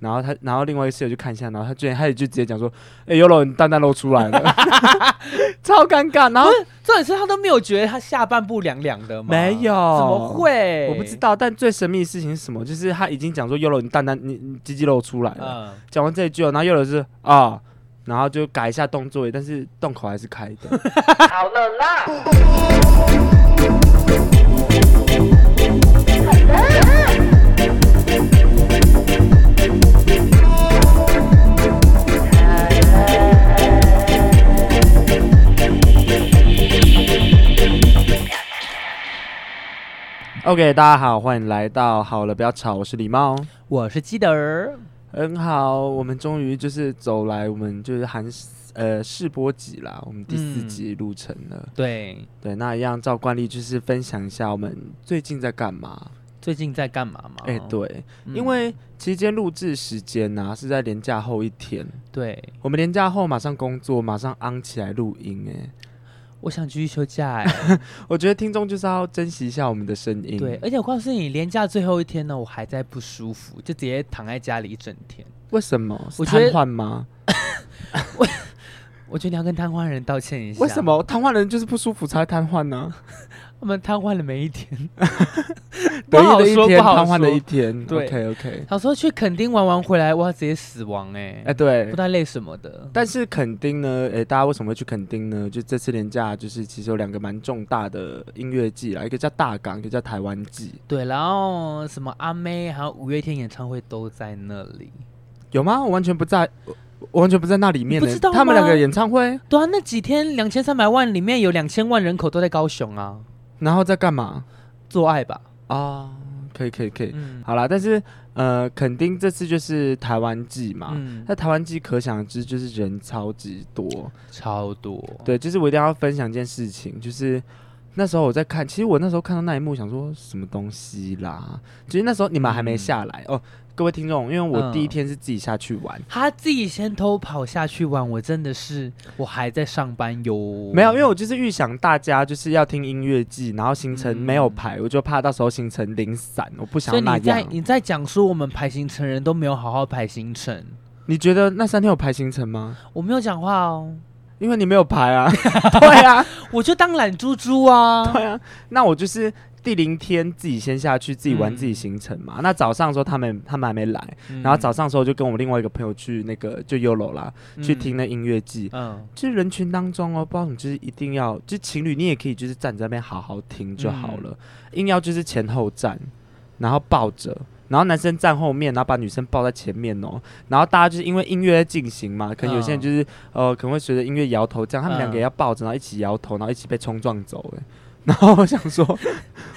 然后他，然后另外一个室友就看一下，然后他居然他也就直接讲说：“哎、欸，优柔，你蛋蛋露出来了，超尴尬。”然后重点是他都没有觉得他下半部凉凉的吗？没有，怎么会？我不知道。但最神秘的事情是什么？就是他已经讲说：“优柔，你蛋蛋，你你鸡鸡露出来了。”讲、嗯、完这一句，然后优柔是啊，然后就改一下动作，但是洞口还是开的。好冷啊！OK，大家好，欢迎来到好了，不要吵，我是李茂，我是基德儿，很好，我们终于就是走来，我们就是韩呃试播集啦，我们第四集录成了，嗯、对。对，那一样照惯例就是分享一下我们最近在干嘛，最近在干嘛嘛？哎、欸，对，嗯、因为期间录制时间呢、啊、是在年假后一天，对，我们年假后马上工作，马上 on 起来录音、欸，哎。我想继续休假哎、欸，我觉得听众就是要珍惜一下我们的声音。对，而且我告诉你，连假最后一天呢，我还在不舒服，就直接躺在家里一整天。为什么？我瘫痪吗？我我觉得你要跟瘫痪人道歉一下。为什么瘫痪人就是不舒服才会瘫痪呢？我们瘫痪了每一天，不好说，不好，瘫痪的一天。对，OK OK。他说去垦丁玩完回来，哇，直接死亡哎、欸！哎，对，不太累什么的。但是垦丁呢？哎，大家为什么会去垦丁呢？就这次连假，就是其实有两个蛮重大的音乐季啦，一个叫大港，一个叫台湾季。对，然后什么阿妹还有五月天演唱会都在那里，有吗？我完全不在。我完全不在那里面，不知道他们两个演唱会。对啊，那几天两千三百万里面有两千万人口都在高雄啊，然后再干嘛？做爱吧。啊，可以可以可以，嗯、好啦，但是呃，肯定这次就是台湾季嘛，那、嗯、台湾季可想而知就是人超级多，超多。对，就是我一定要分享一件事情，就是那时候我在看，其实我那时候看到那一幕，想说什么东西啦？其实那时候你们还没下来、嗯、哦。各位听众，因为我第一天是自己下去玩，嗯、他自己先偷跑下去玩，我真的是我还在上班哟。没有，因为我就是预想大家就是要听音乐季，然后行程没有排，嗯、我就怕到时候行程零散，我不想那样。你在你在讲说我们排行程人都没有好好排行程，你觉得那三天有排行程吗？我没有讲话哦，因为你没有排啊。对啊，我就当懒猪猪啊。对啊，那我就是。第零天自己先下去，自己玩自己行程嘛。嗯、那早上的时候他们他们还没来，嗯、然后早上的时候就跟我们另外一个朋友去那个就 YOLO 啦，嗯、去听那音乐季。嗯，就是人群当中哦，不知道你就是一定要，就情侣你也可以就是站在那边好好听就好了。嗯、硬要就是前后站，然后抱着，然后男生站后面，然后把女生抱在前面哦。然后大家就是因为音乐在进行嘛，可能有些人就是、嗯、呃可能会随着音乐摇头，这样他们两个也要抱着，然后一起摇头，然后一起被冲撞走哎。然后我想说，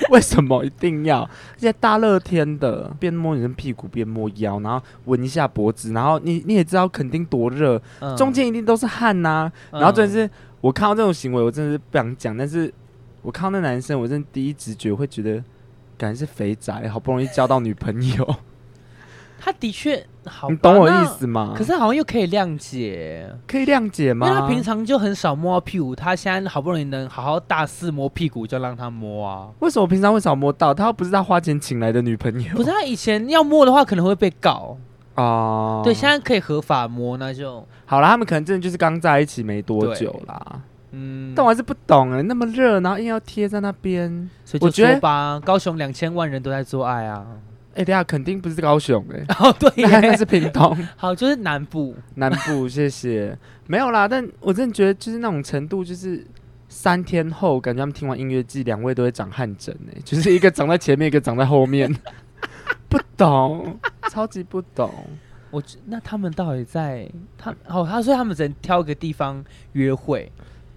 为什么一定要？而且大热天的，边摸女生屁股边摸腰，然后闻一下脖子，然后你你也知道肯定多热，嗯、中间一定都是汗呐、然后真的是，我看到这种行为，我真的是不想讲。但是我看到那男生，我真的第一直觉会觉得，感觉是肥宅，好不容易交到女朋友。他的确好，你懂我意思吗？可是好像又可以谅解，可以谅解吗？因为他平常就很少摸屁股，他现在好不容易能好好大肆摸屁股，就让他摸啊。为什么平常会少摸到？他又不是他花钱请来的女朋友。不是他以前要摸的话，可能会被告啊。对，现在可以合法摸，那就好了。他们可能真的就是刚在一起没多久啦。嗯，但我还是不懂哎，那么热，然后硬要贴在那边，所以就说吧，高雄两千万人都在做爱啊。哎、欸，等下肯定不是高雄哎、欸，哦对，那是屏东。好，就是南部，南部，谢谢。没有啦，但我真的觉得就是那种程度，就是三天后，感觉他们听完音乐季，两位都会长汗疹哎，就是一个长在前面，一个长在后面。不懂，超级不懂。我那他们到底在他哦？他说他们只能挑一个地方约会，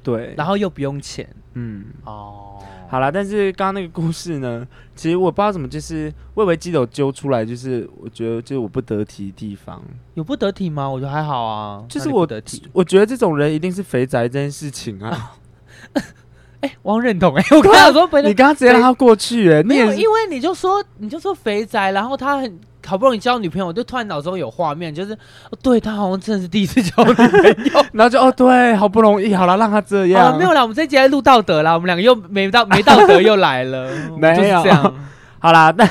对，然后又不用钱，嗯，哦。好啦，但是刚刚那个故事呢，其实我不知道怎么，就是我以为基友揪出来，就是我觉得就是我不得体的地方，有不得体吗？我觉得还好啊，就是我得体，我觉得这种人一定是肥宅这件事情啊。哎、欸，我认同哎、欸，我刚刚说你刚刚直接让他过去哎、欸，没有，因为你就说你就说肥宅，然后他很。好不容易交女朋友，我就突然脑中有画面，就是对他好像真的是第一次交女朋友，然后就哦对，好不容易好了，让他这样。啊、没有啦，我们这集来录道德啦，我们两个又没道 没道德又来了，没有这样。好啦，但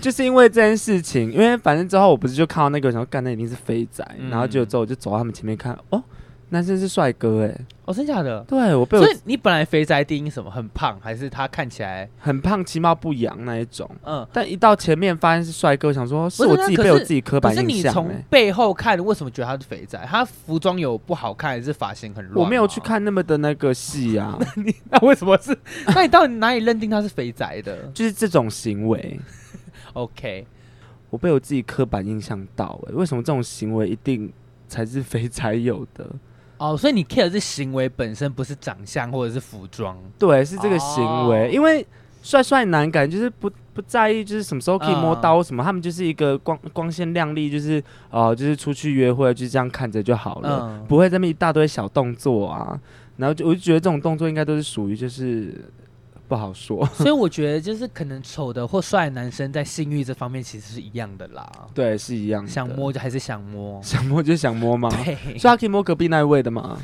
就是因为这件事情，因为反正之后我不是就看到那个，然后干那一定是肥仔，嗯、然后就之后我就走到他们前面看，哦。男生是帅哥哎、欸，哦，真假的？对，我被我，所以你本来肥宅定义什么？很胖，还是他看起来很胖，其貌不扬那一种？嗯，但一到前面发现是帅哥，想说是我自己被我自己刻板印象、欸。可是你从背后看，为什么觉得他是肥宅？他服装有不好看，还是发型很乱？我没有去看那么的那个戏啊。那你那为什么是？那你到底哪里认定他是肥宅的？就是这种行为。OK，我被我自己刻板印象到哎、欸，为什么这种行为一定才是肥宅有的？哦，所以你 care 的是行为本身，不是长相或者是服装。对，是这个行为。哦、因为帅帅男感就是不不在意，就是什么时候可以摸刀什么，嗯、他们就是一个光光鲜亮丽，就是哦、呃，就是出去约会就这样看着就好了，嗯、不会这么一大堆小动作啊。然后就我就觉得这种动作应该都是属于就是。不好说，所以我觉得就是可能丑的或帅的男生在性欲这方面其实是一样的啦。对，是一样的。想摸就还是想摸，想摸就想摸嘛。对，所以他可以摸隔壁那一位的嘛？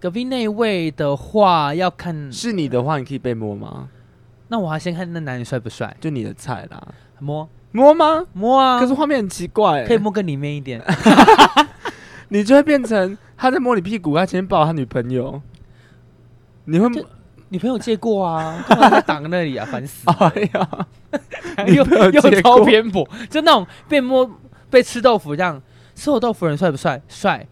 隔壁那一位的话要看，是你的话，你可以被摸吗？那我要先看那男人帅不帅，就你的菜啦。摸摸吗？摸啊！可是画面很奇怪，可以摸更里面一点，你就会变成他在摸你屁股，他前面抱他女朋友，你会摸。女朋友借过啊，干嘛在挡那里啊？烦死！哎呀，又又超偏颇，就那种被摸被吃豆腐这样，吃我豆腐人帅不帅？帅，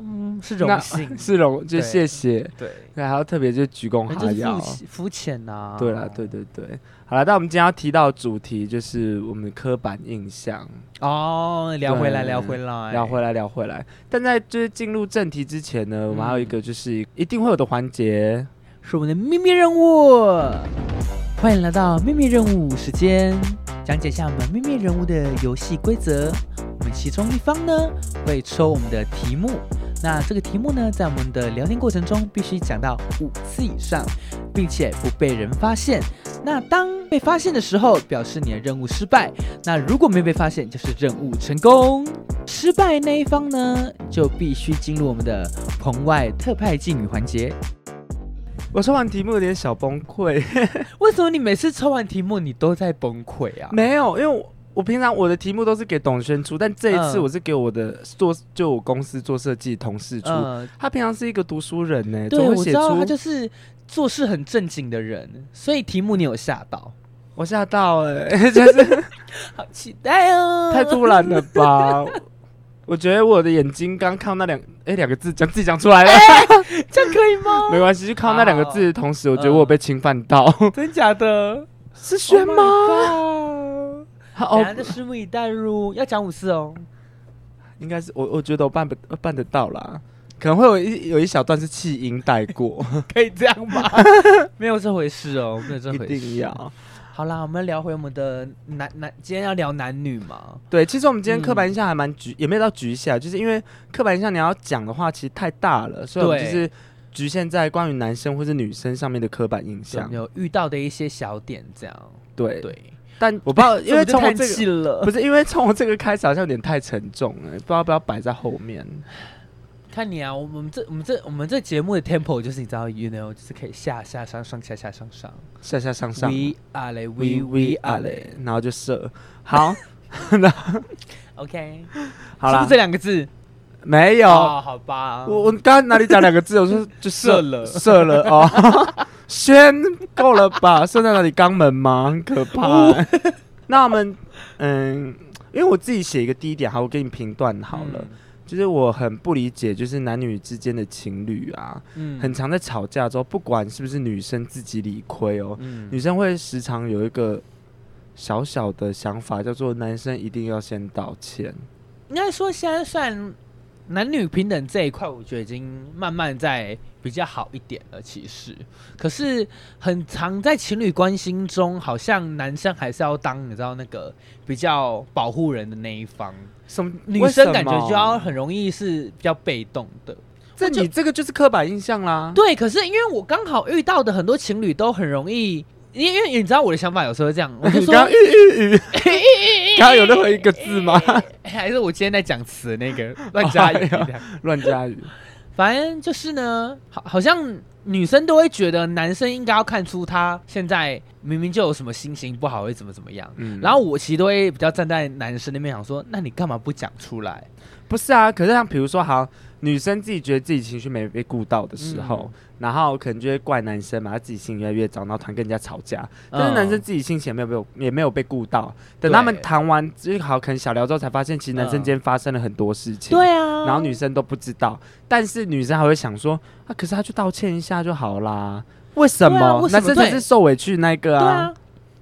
嗯，是荣幸，是荣，就谢谢。对，对，还要特别就鞠躬哈腰，肤浅呐。对了，对对对，好了，那我们今天要提到的主题就是我们的刻板印象哦，聊回来，聊回来，聊回来，聊回来。但在就是进入正题之前呢，我们还有一个就是一定会有的环节。是我们的秘密任务，欢迎来到秘密任务时间，讲解一下我们秘密任务的游戏规则。我们其中一方呢会抽我们的题目，那这个题目呢在我们的聊天过程中必须讲到五次以上，并且不被人发现。那当被发现的时候，表示你的任务失败；那如果没被发现，就是任务成功。失败那一方呢就必须进入我们的棚外特派妓女环节。我抽完题目有点小崩溃，为什么你每次抽完题目你都在崩溃啊？没有，因为我我平常我的题目都是给董轩出，但这一次我是给我的做就我公司做设计同事出。嗯、他平常是一个读书人呢，对，我知道他就是做事很正经的人，所以题目你有吓到？我吓到哎、欸，就是好期待哦，太突然了吧？我觉得我的眼睛刚看到那两哎两个字，讲自己讲出来了，欸，这样可以吗？没关系，就靠那两个字的同时，我觉得我有被侵犯到，呃、真假的？是轩吗？好，等下就拭目以待。如要讲五次哦，应该是我，我觉得我办不办得到啦，可能会有一有一小段是气音带过，可以这样吗？没有这回事哦，没有这回事，一定要。好啦，我们聊回我们的男男，今天要聊男女嘛？对，其实我们今天刻板印象还蛮局，嗯、也没有到局限，就是因为刻板印象你要讲的话，其实太大了，所以我们就是局限在关于男生或是女生上面的刻板印象，有遇到的一些小点这样。对对，但我不知道，因为从我这个不是因为从我这个开始好像有点太沉重了，不知道要不要摆在后面。看你啊，我们这我们这我们这节目的 tempo 就是你知道，you know，就是可以下下上上下下上上下下上上，we are we we are，然后就射。好，那 OK，好了，是不是这两个字？没有，好吧。我我刚刚哪里讲两个字？我说 就射了，射了哦。先够了吧？射在哪里？肛门吗？很可怕。那我们嗯，因为我自己写一个第一点，好，我给你评断好了。就是我很不理解，就是男女之间的情侣啊，嗯，很常在吵架之后，不管是不是女生自己理亏哦，嗯，女生会时常有一个小小的想法，叫做男生一定要先道歉。应该说现在算男女平等这一块，我觉得已经慢慢在比较好一点了。其实，可是很常在情侣关系中，好像男生还是要当你知道那个比较保护人的那一方。什么女生感觉就要很容易是比较被动的，这你这个就是刻板印象啦。对，可是因为我刚好遇到的很多情侣都很容易，因为你知道我的想法有时候这样，我就 说，刚刚有任何一个字吗？还是我今天在讲词那个乱加语，乱加语。反正就是呢，好，好像女生都会觉得男生应该要看出他现在明明就有什么心情不好，会怎么怎么样。嗯，然后我其实都会比较站在男生那边想说，那你干嘛不讲出来？不是啊，可是像比如说，好，女生自己觉得自己情绪没被顾到的时候，嗯、然后可能就会怪男生嘛，他自己心情越来越糟，然后团跟人家吵架。但是男生自己心情也没有被也没有被顾到，等他们谈完就好，可能小聊之后才发现，其实男生间发生了很多事情。对啊，然后女生都不知道，但是女生还会想说，啊，可是他去道歉一下就好啦，为什么？啊、为什么？男生才是受委屈那个啊？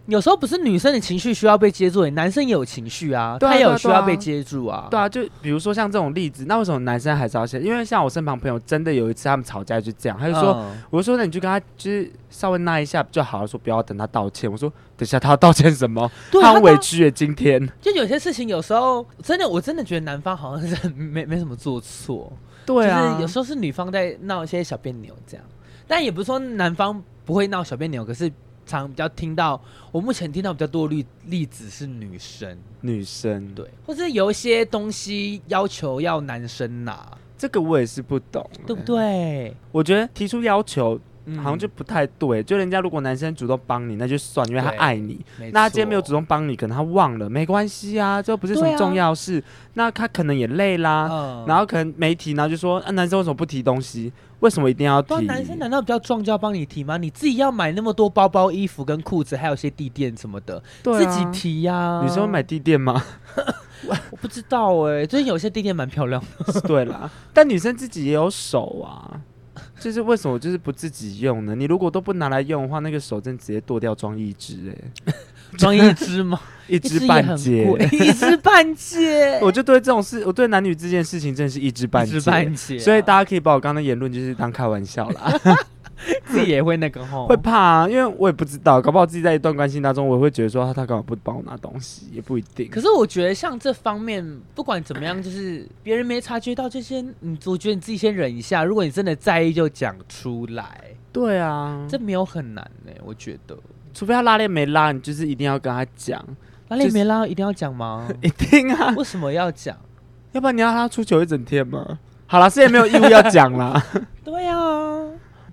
有时候不是女生的情绪需要被接住，男生也有情绪啊，他也有需要被接住啊。对啊，就比如说像这种例子，那为什么男生还是要先？因为像我身旁朋友，真的有一次他们吵架就这样，他就说，嗯、我就说那你就跟他就是稍微那一下就好了，说不要等他道歉。我说等一下他要道歉什么？对他委屈了，今天就有些事情有时候真的，我真的觉得男方好像是没没什么做错，对啊，就是有时候是女方在闹一些小别扭这样，但也不是说男方不会闹小别扭，可是。常比较听到，我目前听到比较多的例例子是女生，女生对，或者有一些东西要求要男生拿，这个我也是不懂，对不对？我觉得提出要求。好像就不太对，就人家如果男生主动帮你，那就算，因为他爱你。那他今天没有主动帮你，可能他忘了，没关系啊，这不是什么重要事。那他可能也累啦，然后可能没提，然后就说啊，男生为什么不提东西？为什么一定要提？男生难道比较壮就要帮你提吗？你自己要买那么多包包、衣服跟裤子，还有些地垫什么的，自己提呀。女生会买地垫吗？我不知道哎，最近有些地垫蛮漂亮的。对啦，但女生自己也有手啊。就是为什么就是不自己用呢？你如果都不拿来用的话，那个手真直接剁掉装一只哎，装一只吗？一知半解，一知半解。我就对这种事，我对男女这件事情真的是一知半解，所以大家可以把我刚刚的言论就是当开玩笑啦。自己也会那个吼，会怕啊，因为我也不知道，搞不好自己在一段关系当中，我也会觉得说他他干嘛不帮我拿东西，也不一定。可是我觉得像这方面，不管怎么样，就是别人没察觉到这些，嗯，我觉得你自己先忍一下。如果你真的在意，就讲出来。对啊，这没有很难呢、欸，我觉得。除非他拉链没拉，你就是一定要跟他讲。拉链没拉，一定要讲吗？一定啊！为什么要讲？要不然你要他出糗一整天吗？好了，是也没有义务要讲啦。对啊。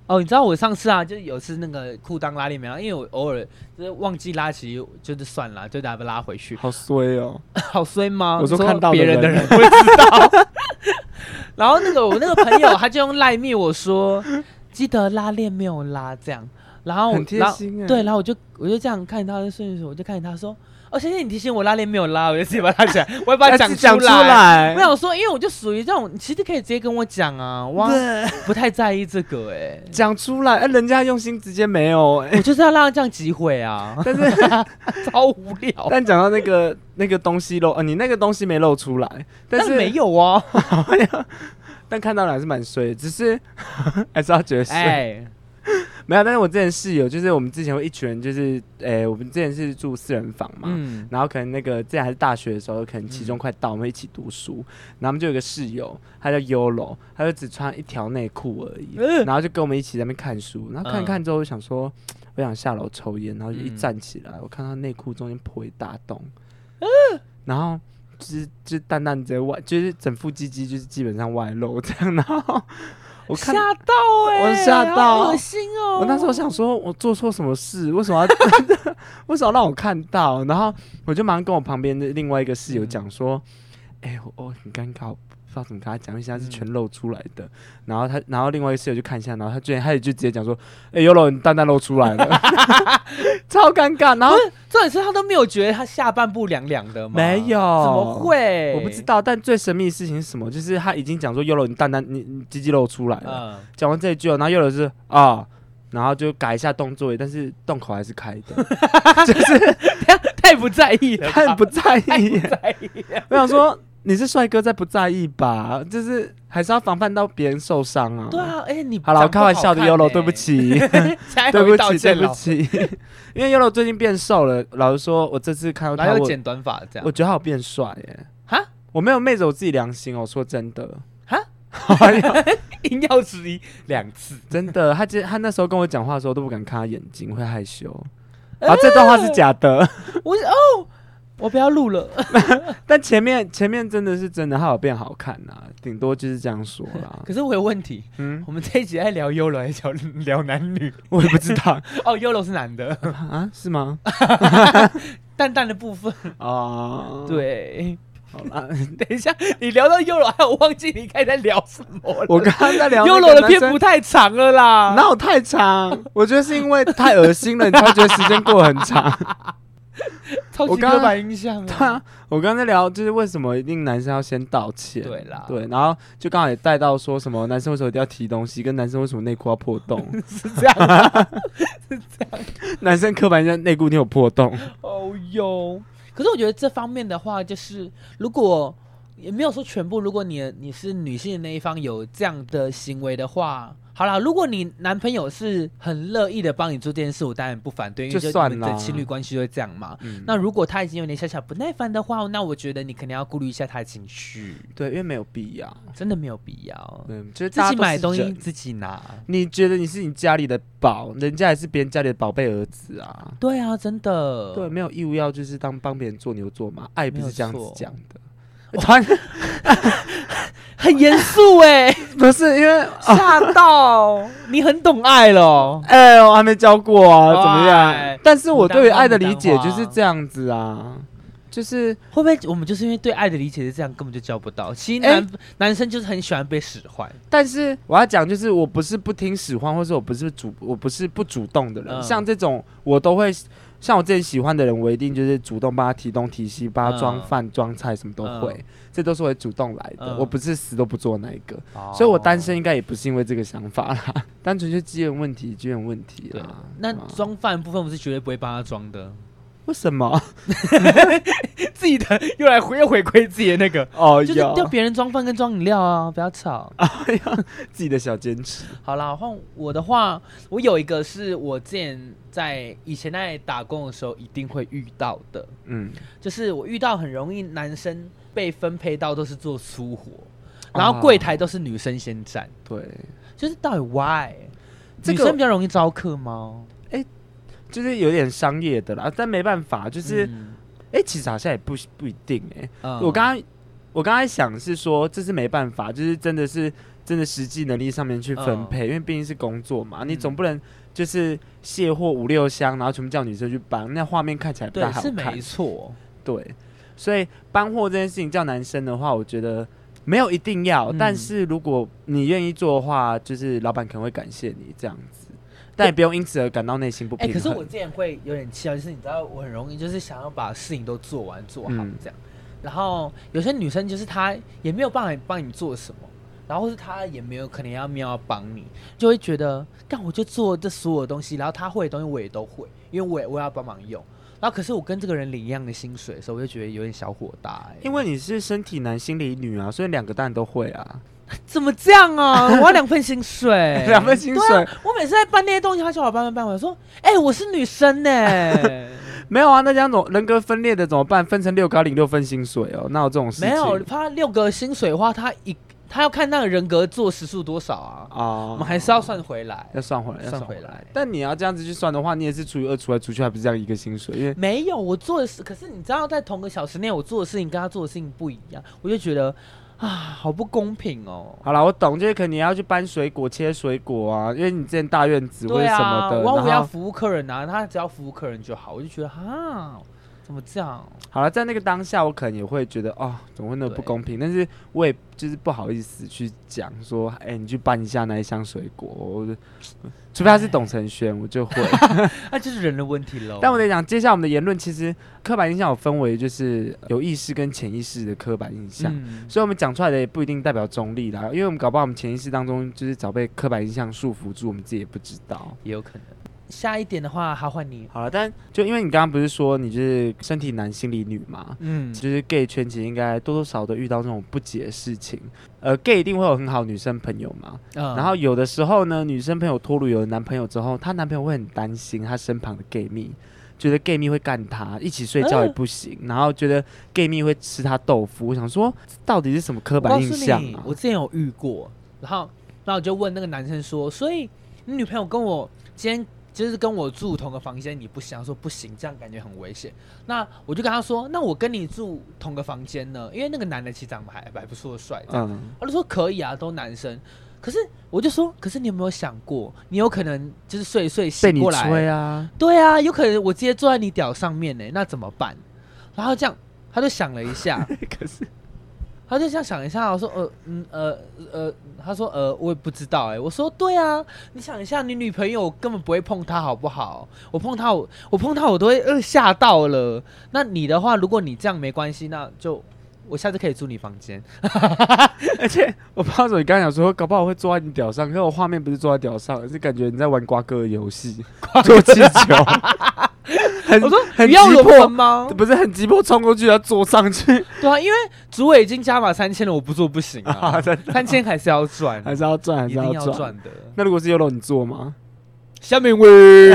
哦，你知道我上次啊，就有次那个裤裆拉链没拉，因为我偶尔就是忘记拉起，就是算了，就打不拉回去。好衰哦，好衰吗？我说看到别人的人会知道。然后那个我那个朋友他就用赖密我说，记得拉链没有拉这样。然后很贴心哎，对，然后我就我就这样看他的顺序，我就看着他说。哦，谢谢你提醒我拉链没有拉，我就直接把它拉起来，我要把它讲出，出来。我想说，因为我就属于这种，其实可以直接跟我讲啊，哇，对不太在意这个哎、欸，讲出来，哎，人家用心直接没有、欸，我就是要让他这样机会啊，但是 超无聊。但讲到那个那个东西漏，呃，你那个东西没露出来，但是，但没有啊，但看到了还是蛮衰，只是还是要觉得衰。欸没有，但是我之前室友就是我们之前会一群人，就是诶、欸，我们之前是住四人房嘛，嗯、然后可能那个之前还是大学的时候，可能期中快到，我们一起读书，然后我们就有个室友，他叫 Yolo，他就只穿一条内裤而已，嗯、然后就跟我们一起在那边看书，然后看一看之后，我想说我想下楼抽烟，然后就一站起来，我看他内裤中间破一大洞，嗯、然后就是就淡淡在外，就是整副鸡鸡就是基本上外露这样，然后。我吓到哎、欸！我吓到，恶心哦！我那时候想说，我做错什么事？为什么要 为什么要让我看到？然后我就马上跟我旁边的另外一个室友讲说：“哎、嗯欸，我我很尴尬。”不知道怎么跟他讲，因为是全露出来的。嗯、然后他，然后另外一个室友就看一下，然后他居然他也就直接讲说：“哎、欸，有了，你蛋蛋露出来了，超尴尬。”然后重点是他都没有觉得他下半部凉凉的吗？没有，怎么会？我不知道。但最神秘的事情是什么？就是他已经讲说：“有了，你蛋蛋，你你鸡鸡露出来了。嗯”讲完这一句，然后有了是啊，然后就改一下动作，但是洞口还是开的，就是太不在意了，太不在意，在意。我想说。你是帅哥，在不在意吧？就是还是要防范到别人受伤啊。对啊，哎、欸，你好了，我开玩笑的，Yolo，对不起，对不起，对不起，因为 Yolo 最近变瘦了。老实说，我这次看到他，还有剪短发这样，我觉得他有变帅耶。哈，我没有昧着我自己良心哦，说真的。哈，硬要质疑两次，真的。他他那时候跟我讲话的时候都不敢看他眼睛，会害羞。啊，这段话是假的。我哦。我不要录了。但前面前面真的是真的，它有变好看呐、啊，顶多就是这样说啦。可是我有问题，嗯，我们这一集在聊 YOLO 还是聊聊男女？我也不知道。哦，YOLO 是男的啊？是吗？淡淡的部分哦，对。好啦，等一下，你聊到 YOLO，还有忘记你刚才在聊什么了？我刚刚在聊 YOLO 的篇幅太长了啦，哪有太长？我觉得是因为太恶心了，你才觉得时间过得很长。超级刻板印象。对啊，我刚才在聊，就是为什么一定男生要先道歉？对啦，对，然后就刚好也带到说什么男生为什么一定要提东西，跟男生为什么内裤要破洞？是这样，是这样。男生刻板印象内裤一定有破洞。哦哟。可是我觉得这方面的话，就是如果也没有说全部，如果你你是女性的那一方有这样的行为的话，好啦，如果你男朋友是很乐意的帮你做这件事，我当然不反对，因为就你们的情侣关系就会这样嘛。嗯、那如果他已经有点小小不耐烦的话，那我觉得你肯定要顾虑一下他的情绪。对，因为没有必要，真的没有必要。对，就是自己买东西自己拿。你觉得你是你家里的宝，人家也是别人家里的宝贝儿子啊。对啊，真的。对，没有义务要就是当帮别人做牛做马，爱不是这样子讲的。很严肃哎，不是因为吓到。你很懂爱了，哎、欸，我还没教过啊，怎么样？但是我对于爱的理解就是这样子啊，就是会不会我们就是因为对爱的理解是这样，根本就教不到？其实男、欸、男生就是很喜欢被使唤，但是我要讲就是我不是不听使唤，或者我不是主，我不是不主动的人，嗯、像这种我都会。像我自己喜欢的人，我一定就是主动帮他提东提西，帮他装饭装菜，什么都会，嗯、这都是会主动来的。嗯、我不是死都不做那一个，哦、所以我单身应该也不是因为这个想法啦，单纯就资源问题，资源问题啦。啊、那装饭部分我是绝对不会帮他装的。为什么？自己的又来回又回馈自己的那个哦，就是叫别人装饭跟装饮料啊，不要吵。哎呀，自己的小坚持。好啦，换我的话，我有一个是我之前在以前在打工的时候一定会遇到的，嗯，就是我遇到很容易男生被分配到都是做粗活，然后柜台都是女生先站。对，就是到底 why？女生比较容易招客吗？就是有点商业的啦，但没办法，就是，哎、嗯欸，其实好像也不不一定哎、欸。嗯、我刚刚我刚才想是说，这是没办法，就是真的是真的实际能力上面去分配，嗯、因为毕竟是工作嘛，嗯、你总不能就是卸货五六箱，然后全部叫女生去搬，那画面看起来不太好看。对，是没错。对，所以搬货这件事情叫男生的话，我觉得没有一定要，嗯、但是如果你愿意做的话，就是老板可能会感谢你这样子。但也不用因此而感到内心不平衡。可是我之前会有点气啊，就是你知道，我很容易就是想要把事情都做完做好这样。嗯、然后有些女生就是她也没有办法帮你做什么，然后是她也没有可能要没有要帮你，就会觉得干我就做这所有的东西，然后她会的东西我也都会，因为我也我也要帮忙用。然后可是我跟这个人领一样的薪水的时候，我就觉得有点小火大、欸。因为你是身体男心理女啊，所以两个当然都会啊。怎么这样啊？我要两份薪水，两份薪水、啊。我每次在办那些东西，他叫我搬搬搬，我说：“哎、欸，我是女生呢、欸。”没有啊，那这样种人格分裂的怎么办？分成六个领六份薪水哦，那有这种事情？没有，他六个薪水的话，他一他要看那个人格做时数多少啊。啊，我们还是要算回来，要算回来，算回来。但你要这样子去算的话，你也是除以二除来除去，还不是这样一个薪水？因为没有我做的事，可是你知道，在同个小时内，我做的事情跟他做的事情不一样，我就觉得。啊，好不公平哦！好了，我懂，就是可能你要去搬水果、切水果啊，因为你之前大院子或者什么的，我要服务客人啊，他只要服务客人就好，我就觉得啊，怎么这样？好了，在那个当下，我可能也会觉得哦，怎么会那么不公平？但是我也就是不好意思去讲说，哎、欸，你去搬一下那一箱水果。除非他是董承轩，我就会，那就是人的问题喽。但我得讲，接下来我们的言论，其实刻板印象有分为就是有意识跟潜意识的刻板印象，嗯、所以我们讲出来的也不一定代表中立啦，因为我们搞不好我们潜意识当中就是早被刻板印象束缚住，我们自己也不知道，也有可能。下一点的话，还换你好了。但就因为你刚刚不是说你就是身体男心理女嘛，嗯，就是 gay 圈其实应该多多少少都遇到这种不解的事情。呃，gay 一定会有很好女生朋友嘛，嗯，然后有的时候呢，女生朋友脱鲁有了男朋友之后，她男朋友会很担心她身旁的 gay 蜜，觉得 gay 蜜会干他，一起睡觉也不行，嗯、然后觉得 gay 蜜会吃他豆腐。我想说，到底是什么刻板印象啊？我，我之前有遇过，然后，然后我就问那个男生说，所以你女朋友跟我今天。就是跟我住同个房间，你不想说不行，这样感觉很危险。那我就跟他说，那我跟你住同个房间呢？因为那个男的其实长得还还不错，帅。嗯，他就说可以啊，都男生。可是我就说，可是你有没有想过，你有可能就是睡一睡醒过来，对啊？对啊，有可能我直接坐在你屌上面呢，那怎么办？然后这样，他就想了一下，可是。他就这样想一下，我说呃嗯呃呃，他说呃我也不知道哎，我说对啊，你想一下，你女朋友根本不会碰他好不好？我碰他我我碰他我都会呃吓到了。那你的话，如果你这样没关系，那就我下次可以住你房间。而且我不知道怎么，你刚才讲说，搞不好我会坐在你屌上，可是我画面不是坐在屌上，而是感觉你在玩瓜哥的游戏，坐气球。很我说很要人吗？不是很急迫冲过去要坐上去。对啊，因为主委已经加码三千了，我不做不行啊！三千还是要赚，还是要赚，还是要赚的。那如果是 YOLO 你做吗？下面喂，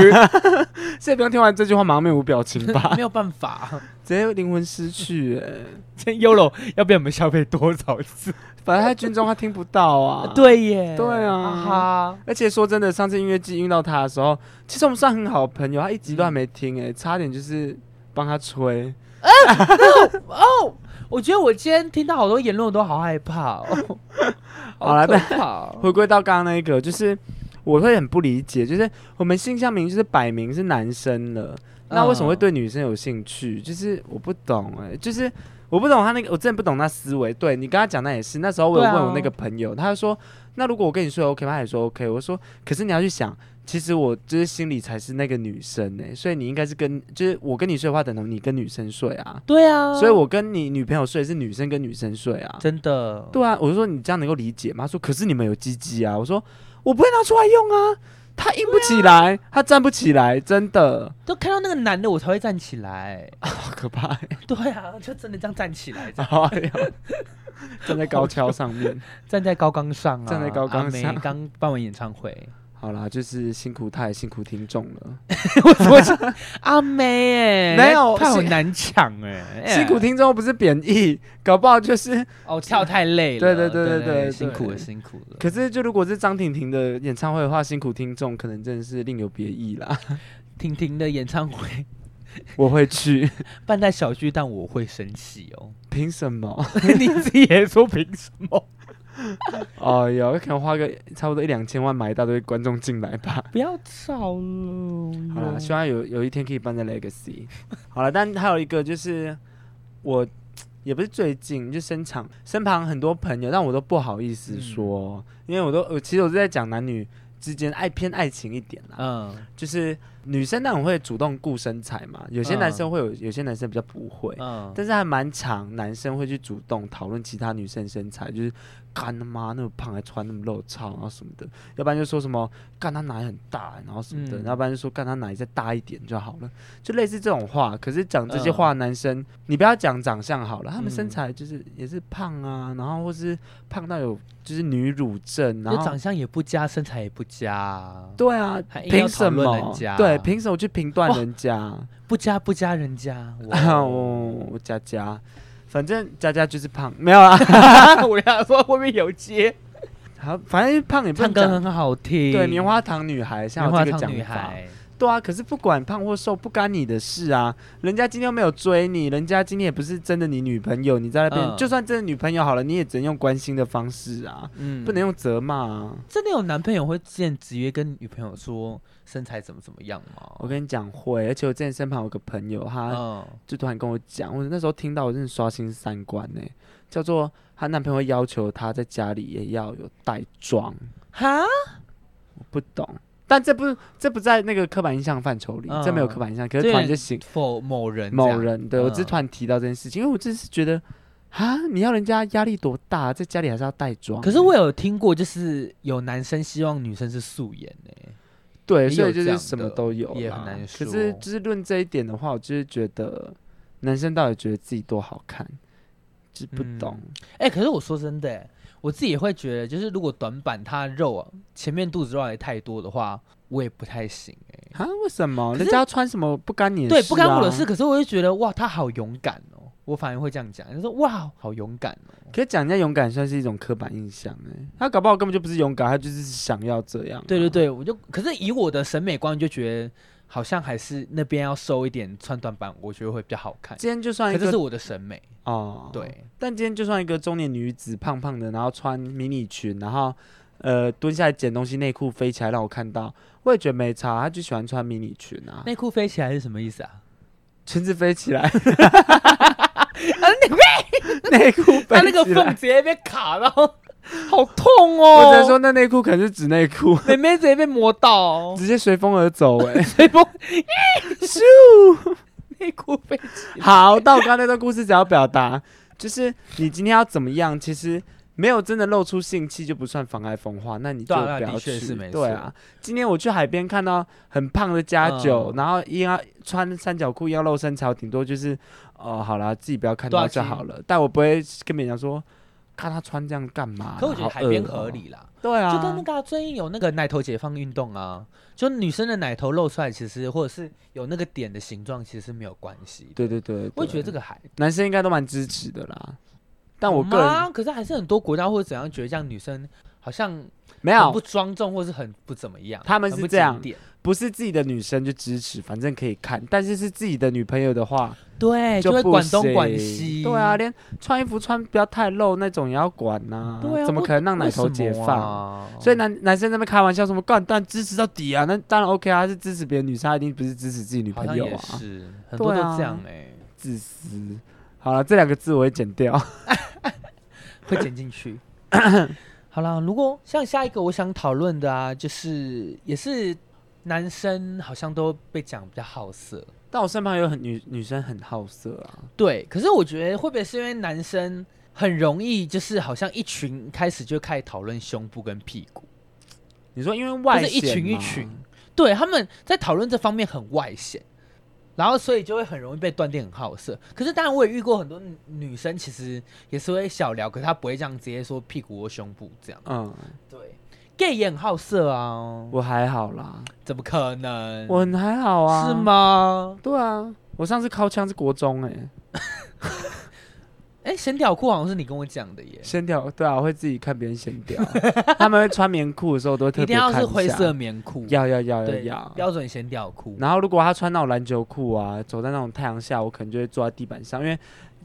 现在不用听完这句话马上面无表情吧？没有办法，直接灵魂失去。哎，这 YOLO 要被我们消费多少次？反正他军中他听不到啊。对耶，对啊。哈而且说真的，上次音乐季遇到他的时候，其实我们算很好的朋友，他一集都还没听，哎，差点就是帮他吹。哦，我觉得我今天听到好多言论，我都好害怕哦。好了，回归到刚刚那个，就是。我会很不理解，就是我们性向明就是摆明是男生了，那为什么会对女生有兴趣？就是我不懂哎、欸，就是我不懂他那个，我真的不懂他思维。对你跟他讲那也是，那时候我有问我那个朋友，他就说，那如果我跟你说 OK 吗？他也说 OK。我说，可是你要去想，其实我就是心里才是那个女生哎、欸，所以你应该是跟，就是我跟你睡的话，等同你跟女生睡啊。对啊，所以我跟你女朋友睡是女生跟女生睡啊。真的。对啊，我就说你这样能够理解吗？他说，可是你们有鸡鸡啊。我说。我不会拿出来用啊，他硬不起来，啊、他站不起来，真的。都看到那个男的，我才会站起来，好可怕。对啊，就真的这样站起来，站在高跷上面，站在高岗上啊，站在高岗上。刚办完演唱会。好啦，就是辛苦他，也辛苦听众了。我说阿妹，哎，没有，他很难抢哎，辛苦听众不是贬义，搞不好就是哦跳太累了。对对对对对，辛苦了辛苦了。可是就如果是张婷婷的演唱会的话，辛苦听众可能真的是另有别意啦。婷婷的演唱会 我会去，办在小巨蛋我会生气哦。凭什么？你自己也说凭什么？哦，有可能花个差不多一两千万买一大堆观众进来吧。不要吵了。好了，希望有有一天可以办在 Legacy。好了，但还有一个就是，我也不是最近就身旁身旁很多朋友，但我都不好意思说，嗯、因为我都我其实我是在讲男女之间爱偏爱情一点啦。嗯，就是女生那种会主动顾身材嘛，有些男生会有，有些男生比较不会。嗯，但是还蛮常男生会去主动讨论其他女生身材，就是。干他妈那么胖还穿那么露操，然后什么的，要不然就说什么干他奶很大，然后什么的，嗯、要不然就说干他奶再大一点就好了，就类似这种话。可是讲这些话，男生、呃、你不要讲长相好了，他们身材就是也是胖啊，然后或是胖到有就是女乳症，然后长相也不佳，身材也不佳，对啊，凭什么？对，凭什么去评断人家？不加不加人家，我佳佳。反正佳佳就是胖，没有啊。我要说后面有接，好，反正胖也胖唱歌很好听。对，棉花糖女孩，像我这个讲法。对啊，可是不管胖或瘦，不干你的事啊。人家今天又没有追你，人家今天也不是真的你女朋友，你在那边，嗯、就算真的女朋友好了，你也只能用关心的方式啊，嗯，不能用责骂啊。真的有男朋友会直接跟女朋友说身材怎么怎么样吗？我跟你讲会，而且我之前身旁有个朋友，他就突然跟我讲，我那时候听到我真的刷新三观呢、欸，叫做她男朋友要求她在家里也要有带妆，哈，我不懂。但这不这不在那个刻板印象范畴里，嗯、这没有刻板印象。可是突然就醒否某人某人，对、嗯、我只是突然提到这件事情，因为我真是觉得啊，你要人家压力多大，在家里还是要带妆。可是我有听过，就是有男生希望女生是素颜呢、欸。对，所以就是什么都有，也很难说。可是就是论这一点的话，我就是觉得男生到底觉得自己多好看，就是不懂。哎、可是我说真的、欸。我自己也会觉得，就是如果短板他肉啊，前面肚子肉也太多的话，我也不太行哎、欸。啊？为什么？人家要穿什么不干你的事、啊？对，不干我的事。可是我就觉得哇，他好勇敢哦！我反而会这样讲，就说哇，好勇敢哦。可是讲人家勇敢算是一种刻板印象哎，他搞不好根本就不是勇敢，他就是想要这样啊。对对对，我就可是以我的审美观就觉得，好像还是那边要收一点，穿短版，我觉得会比较好看。今天就算一个，这是我的审美哦。对，但今天就算一个中年女子，胖胖的，然后穿迷你裙，然后呃蹲下来捡东西，内裤飞起来让我看到，我也觉得没差。她就喜欢穿迷你裙啊。内裤飞起来是什么意思啊？裙子飞起来。啊！内 内裤，他那个缝直接被卡到，好痛哦！我只能说那内裤可能是纸内裤，妹妹直接被磨到，直接随风而走哎！随风，咻！内裤被。好，到我刚才那段故事，只要表达就是你今天要怎么样，其实没有真的露出性器就不算妨碍风化，那你就不要去。对啊，今天我去海边看到很胖的家酒，然后一要穿三角裤，要露身材，顶多就是。哦，好了，自己不要看到就好了。但我不会跟别人讲说，看他穿这样干嘛？可我觉得海边合理啦。对啊，就跟那个最近有那个奶头解放运动啊，就女生的奶头露出来，其实或者是有那个点的形状，其实是没有关系。对对对，我也觉得这个还男生应该都蛮支持的啦。但我个人，可是还是很多国家或者怎样觉得这样女生好像没有不庄重，或是很不怎么样。他们是这样。不是自己的女生就支持，反正可以看。但是是自己的女朋友的话，对，就会管东管西。对啊，连穿衣服穿不要太露那种也要管呐、啊。对啊，怎么可能让奶头解放？啊、所以男男生在那边开玩笑，什么干但支持到底啊？那当然 OK 啊，是支持别的女生，一定不是支持自己女朋友啊。是，很多都这样哎、欸，自私。好了，这两个字我会剪掉，会剪进去。好了，如果像下一个我想讨论的啊，就是也是。男生好像都被讲比较好色，但我身旁有很女女生很好色啊。对，可是我觉得会不会是因为男生很容易就是好像一群开始就开始讨论胸部跟屁股？你说因为外显，一群一群，对，他们在讨论这方面很外显，然后所以就会很容易被断定很好色。可是当然我也遇过很多女生，其实也是会小聊，可是她不会这样直接说屁股或胸部这样。嗯，对。Gay 也很好色啊，我还好啦，怎么可能？我很还好啊，是吗？对啊，我上次靠枪是国中 哎、欸，哎、欸，显屌裤好像是你跟我讲的耶，显屌对啊，我会自己看别人显屌，他们会穿棉裤的时候都会特别看一是灰色棉裤，要要。要要要。标准显屌裤。然后如果他穿那种篮球裤啊，走在那种太阳下，我可能就会坐在地板上，因为。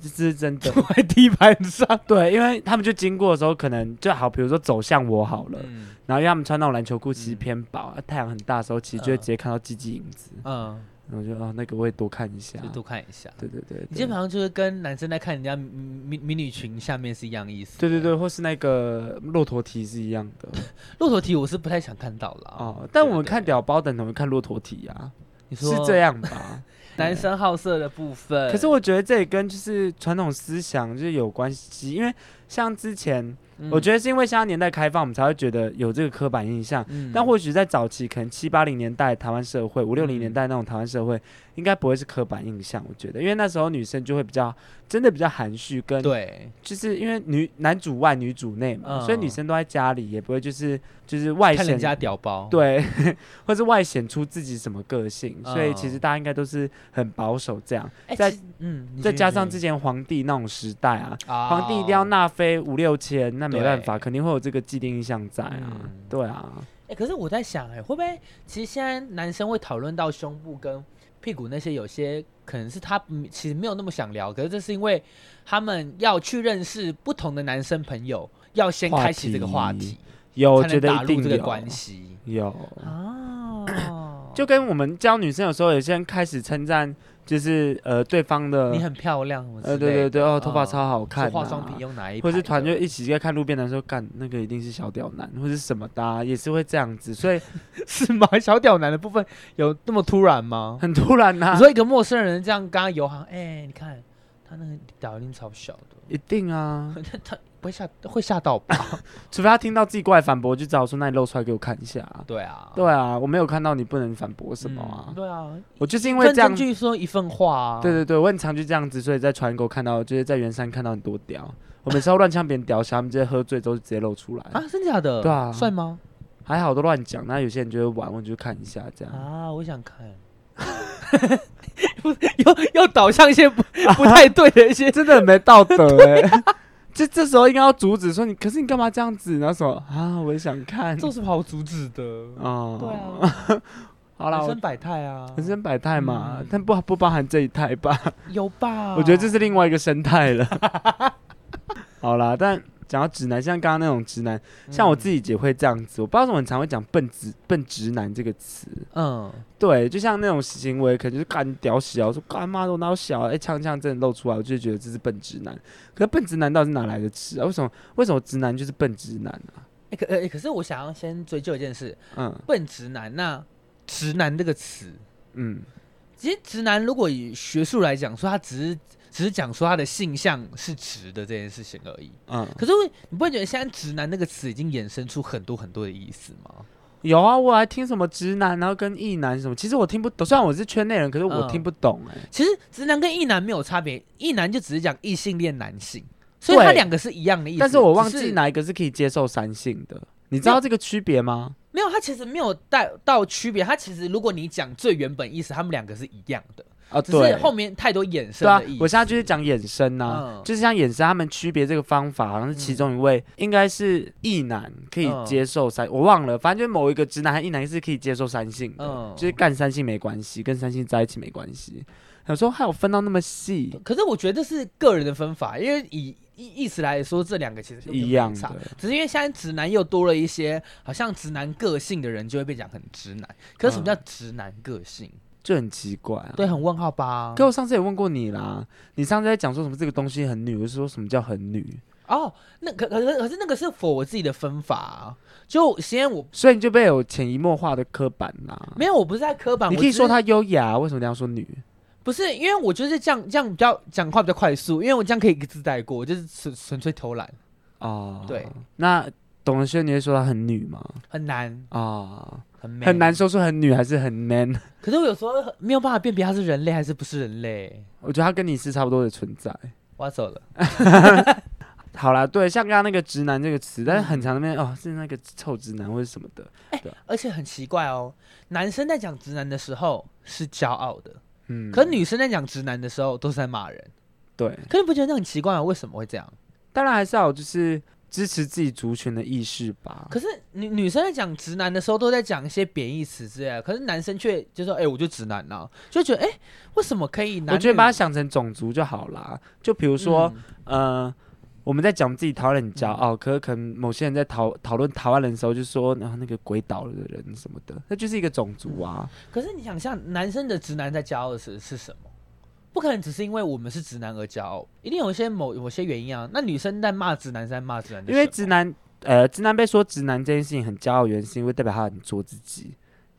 这是真的，在地板上。对，因为他们就经过的时候，可能就好，比如说走向我好了，嗯、然后因为他们穿那种篮球裤，其实偏薄，嗯、太阳很大的时候，其实就会直接看到鸡鸡影子。嗯，然后我就啊，那个我也多看一下，就多看一下。对对对，对，你基本上就是跟男生在看人家迷迷你裙下面是一样意思。对对对，或是那个骆驼蹄是一样的。骆驼蹄我是不太想看到了哦，但我们看屌包等同于看骆驼蹄啊，你说是这样吧？男生好色的部分，可是我觉得这也跟就是传统思想就是有关系，因为像之前，嗯、我觉得是因为现在年代开放，我们才会觉得有这个刻板印象。嗯、但或许在早期，可能七八零年代台湾社会，五六零年代那种台湾社会，应该不会是刻板印象。我觉得，因为那时候女生就会比较。真的比较含蓄，跟对，就是因为女男主外女主内嘛，所以女生都在家里，也不会就是就是外显人家屌包，对，或是外显出自己什么个性，所以其实大家应该都是很保守这样。再嗯，再加上之前皇帝那种时代啊，皇帝一定要纳妃五六千，那没办法，肯定会有这个既定印象在啊。对啊，哎，可是我在想，哎，会不会其实现在男生会讨论到胸部跟屁股那些有些可能是他其实没有那么想聊，可是这是因为他们要去认识不同的男生朋友，要先开启这个话题，有觉得打定这个关系。有。啊，就跟我们教女生有时候有些人开始称赞。就是呃，对方的你很漂亮，呃，对对对，哦，头发超好看，化妆品用哪一？或是团队一起在看路边的时候，干那个一定是小屌男，或者是什么的，也是会这样子，所以 是吗？小屌男的部分有那么突然吗？很突然呐！你说一个陌生人这样刚刚游行，哎，你看他那个屌一定超小的，一定啊，他。会吓会吓到吧？除非他听到自己过来反驳，就只好说：“那你露出来给我看一下。”对啊，对啊，我没有看到你不能反驳什么啊？对啊，我就是因为这样，据说一份话啊。对对对，我很常就这样子，所以在船沟看到，就是在圆山看到很多屌。我每次要乱呛别人屌，小他们直接喝醉都直接露出来啊？真的假的？对啊，帅吗？还好都乱讲，那有些人就会玩，我就看一下这样啊。我想看，又又导向一些不不太对的一些，真的很没道德哎、欸。这这时候应该要阻止说你，可是你干嘛这样子？然后说啊，我也想看，这是好阻止的哦。对啊，好啦，人生百态啊，人生百态嘛，嗯、但不不包含这一态吧？有吧？我觉得这是另外一个生态了。好啦，但。讲到直男，像刚刚那种直男，像我自己也会这样子。嗯、我不知道为什么很常会讲“笨直”“笨直男”这个词。嗯，对，就像那种行为，可能就是干屌小，说干妈都脑小，哎，呛呛真的露出来，我就觉得这是笨直男。可是笨直男到底是哪来的词啊？为什么为什么直男就是笨直男啊？哎，可呃，可是我想要先追究一件事。嗯，笨直男，那直男这个词，嗯，其实直男如果以学术来讲，说他只是。只是讲说他的性向是直的这件事情而已。嗯，可是你不会觉得现在“直男”那个词已经衍生出很多很多的意思吗？有啊，我还听什么“直男”，然后跟“异男”什么，其实我听不懂。虽然我是圈内人，可是我听不懂哎。其实“直男”跟“异男”没有差别，“异男”就只是讲异性恋男性，所以他两个是一样的意思。但是我忘记哪一个是可以接受三性的，你知道这个区别吗？没有，他其实没有带到区别。他其实如果你讲最原本意思，他们两个是一样的。啊，只是后面太多衍生的意思。对啊，我现在就是讲衍生呐、啊，嗯、就是像衍生，他们区别这个方法，好像是其中一位，应该是异男可以接受三，嗯、我忘了，反正就是某一个直男和异男是可以接受三性的，嗯、就是干三性没关系，跟三性在一起没关系。有时候还有分到那么细，可是我觉得是个人的分法，因为以意意思来说，这两个其实一样的，只是因为现在直男又多了一些，好像直男个性的人就会被讲很直男。可是什么叫直男个性？嗯就很奇怪啊，对，很问号吧？可我上次也问过你啦，你上次在讲说什么这个东西很女，我是说什么叫很女？哦，那可可是可是那个是 for 我自己的分法啊，就先我，所以你就被有潜移默化的刻板啦。没有，我不是在刻板，你可以说她优雅，为什么你要说女？不是，因为我就是这样这样比较讲话比较快速，因为我这样可以一个字带过，就是纯纯粹偷懒哦。对，那董文轩你会说她很女吗？很难啊。很难说出很女还是很 man，可是我有时候没有办法辨别他是人类还是不是人类。我觉得他跟你是差不多的存在。我要走了。好啦，对，像刚刚那个直男这个词，但是很长那边哦，是那个臭直男或者什么的。哎，而且很奇怪哦，男生在讲直男的时候是骄傲的，嗯，可是女生在讲直男的时候都是在骂人。对，可你不觉得那很奇怪吗？为什么会这样？当然还是要就是。支持自己族群的意识吧。可是女女生在讲直男的时候，都在讲一些贬义词之类的。可是男生却就说：“哎、欸，我就直男呐、啊。”就觉得：“哎、欸，为什么可以男？”我觉得把它想成种族就好啦。就比如说，嗯、呃，我们在讲自己台湾人很骄傲，嗯、可是可能某些人在讨讨论台湾人的时候，就说：“然后那个鬼岛的人什么的，那就是一个种族啊。嗯”可是你想象男生的直男在骄傲的是是什么？不可能只是因为我们是直男而骄傲，一定有一些某某些原因啊。那女生在骂直男，在骂直男，因为直男，呃，直男被说直男这件事情很骄傲，原因是因为代表他很做自己，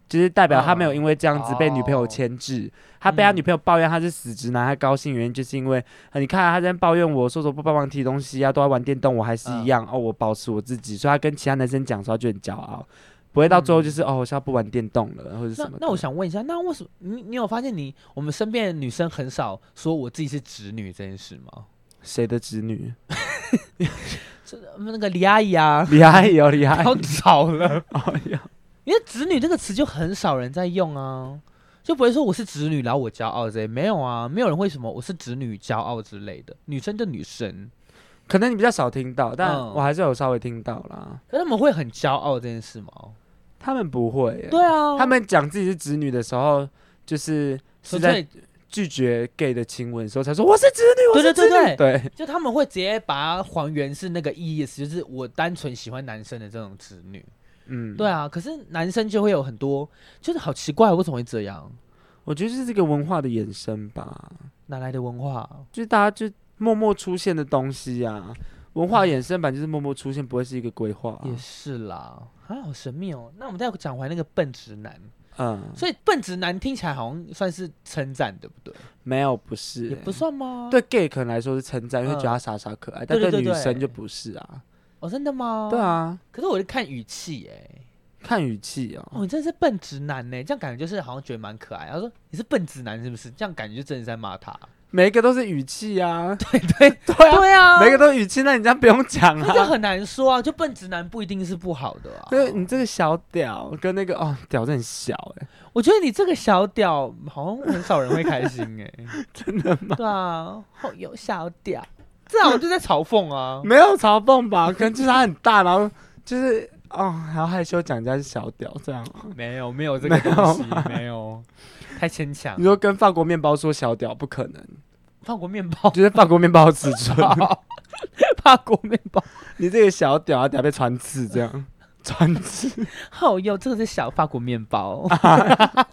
就是代表他没有因为这样子被女朋友牵制。哦、他被他女朋友抱怨他是死直男，他高兴原因就是因为，呃、你看他在抱怨我说说不帮忙提东西啊，都在玩电动，我还是一样、嗯、哦，我保持我自己，所以他跟其他男生讲说他就很骄傲。不会到最后就是、嗯、哦，我现在不玩电动了，或者什么那。那我想问一下，那为什么你你有发现你我们身边的女生很少说我自己是直女这件事吗？谁的直女？这那个李阿姨啊，李阿姨哦，李阿姨。好吵了，哎呀，因为直女这个词就很少人在用啊，就不会说我是直女，然后我骄傲这些没有啊，没有人会什么我是直女骄傲之类的，女生就女生。可能你比较少听到，但我还是有稍微听到啦。嗯、可他们会很骄傲这件事吗？他们不会，对啊，他们讲自己是直女的时候，就是是在拒绝 gay 的亲吻的时候才说我是直女，我是直女，对对对对，对，就他们会直接把它还原是那个意思，就是我单纯喜欢男生的这种直女，嗯，对啊，可是男生就会有很多，就是好奇怪，为什么会这样？我觉得是这个文化的衍生吧，哪来的文化？就是大家就默默出现的东西啊。文化衍生版就是默默出现，不会是一个规划、啊。也是啦，啊，好神秘哦。那我们再讲回那个笨直男，嗯，所以笨直男听起来好像算是称赞，对不对？没有，不是，也不算吗？对 gay 可能来说是称赞，因为觉得他傻傻可爱，嗯、但对女生就不是啊。哦，真的吗？对啊。可是我就看语气，哎，看语气哦。哦，你真的是笨直男呢？这样感觉就是好像觉得蛮可爱。他说你是笨直男是不是？这样感觉就真的在骂他。每一个都是语气啊，对对 对对啊，每个都语气，那你这样不用讲啊，这很难说啊，就笨直男不一定是不好的啊。对，你这个小屌跟那个哦屌真很小哎、欸，我觉得你这个小屌好像很少人会开心哎、欸，真的吗？对啊，好有小屌，这好像就在嘲讽啊，没有嘲讽吧？可能就是他很大，然后就是。哦，还要害羞讲人家是小屌这样？没有，没有这个东西，没有，没有太牵强。你说跟法国面包说小屌不可能，法国面包。就是法国面包尺寸，法国面包，你这个小屌啊，屌被穿刺这样，穿刺。好哟，这个是小法国面包，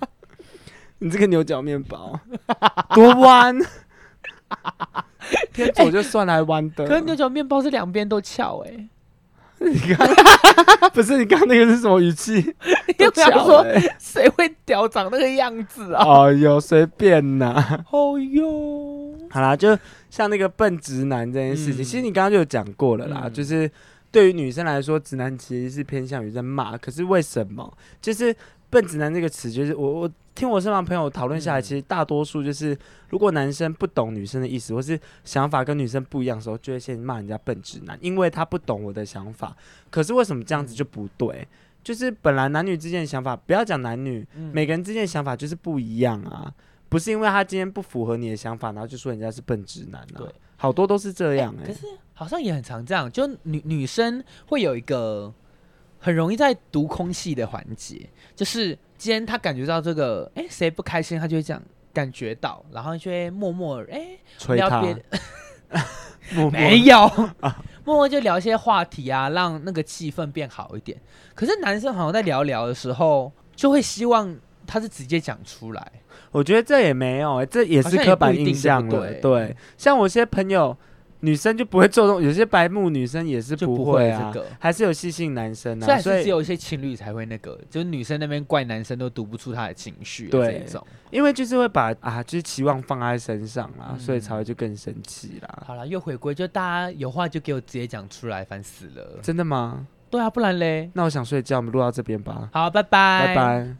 你这个牛角面包。多弯，偏左就算来弯的，可是牛角面包是两边都翘哎、欸。你刚，不是你刚刚那个是什么语气？又想说谁会屌长那个样子啊？哦哟，随便呐。哦哟，好啦，就像那个笨直男这件事情，嗯、其实你刚刚就有讲过了啦。嗯、就是对于女生来说，直男其实是偏向于在骂。可是为什么？就是笨直男这个词，就是我我。听我身旁朋友讨论下来，其实大多数就是，如果男生不懂女生的意思，或是想法跟女生不一样的时候，就会先骂人家笨直男，因为他不懂我的想法。可是为什么这样子就不对？就是本来男女之间的想法，不要讲男女，每个人之间的想法就是不一样啊。不是因为他今天不符合你的想法，然后就说人家是笨直男啊。对，好多都是这样欸。可是好像也很常这样，就女女生会有一个很容易在读空气的环节，就是。既然他感觉到这个，哎，谁不开心，他就会这样感觉到，然后就会默默，哎，聊别的，默默没有，啊、默默就聊一些话题啊，让那个气氛变好一点。可是男生好像在聊聊的时候，就会希望他是直接讲出来。我觉得这也没有，哎，这也是刻板印象了。对，对，像我一些朋友。女生就不会做这种，有些白目女生也是不会啊，会这个、还是有细心男生啊。所以只有一些情侣才会那个，就是女生那边怪男生都读不出他的情绪。对，这种因为就是会把啊，就是期望放在身上啦，嗯、所以才会就更生气啦。好了，又回归，就大家有话就给我直接讲出来，烦死了。真的吗？对啊，不然嘞？那我想睡觉，我们录到这边吧。好，拜拜，拜拜。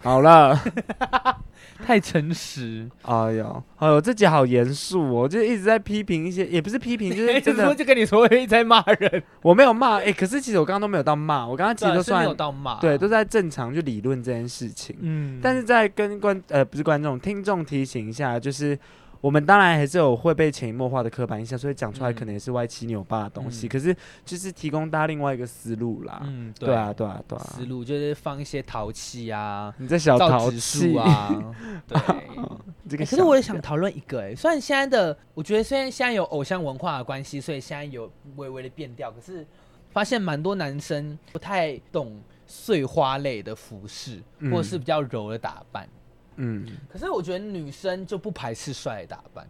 好了。太诚实，哎呦，哎呦，这集好严肃哦，就一直在批评一些，也不是批评，就是 真的，就跟你说一直在骂人，我没有骂，哎、欸，可是其实我刚刚都没有到骂，我刚刚其实都算没有到骂，对，都在正常去理论这件事情，嗯，但是在跟观呃不是观众听众提醒一下，就是。我们当然还是有会被潜移默化的刻板印象，所以讲出来可能也是歪七扭八的东西。嗯、可是就是提供大家另外一个思路啦。嗯，对，对啊，对啊，对啊。思路就是放一些陶器啊，你这小淘气啊。对，这个、欸。可是我也想讨论一个、欸，哎，虽然现在的我觉得虽然现在有偶像文化的关系，所以现在有微微的变调，可是发现蛮多男生不太懂碎花类的服饰，或者是比较柔的打扮。嗯嗯，可是我觉得女生就不排斥帅的打扮，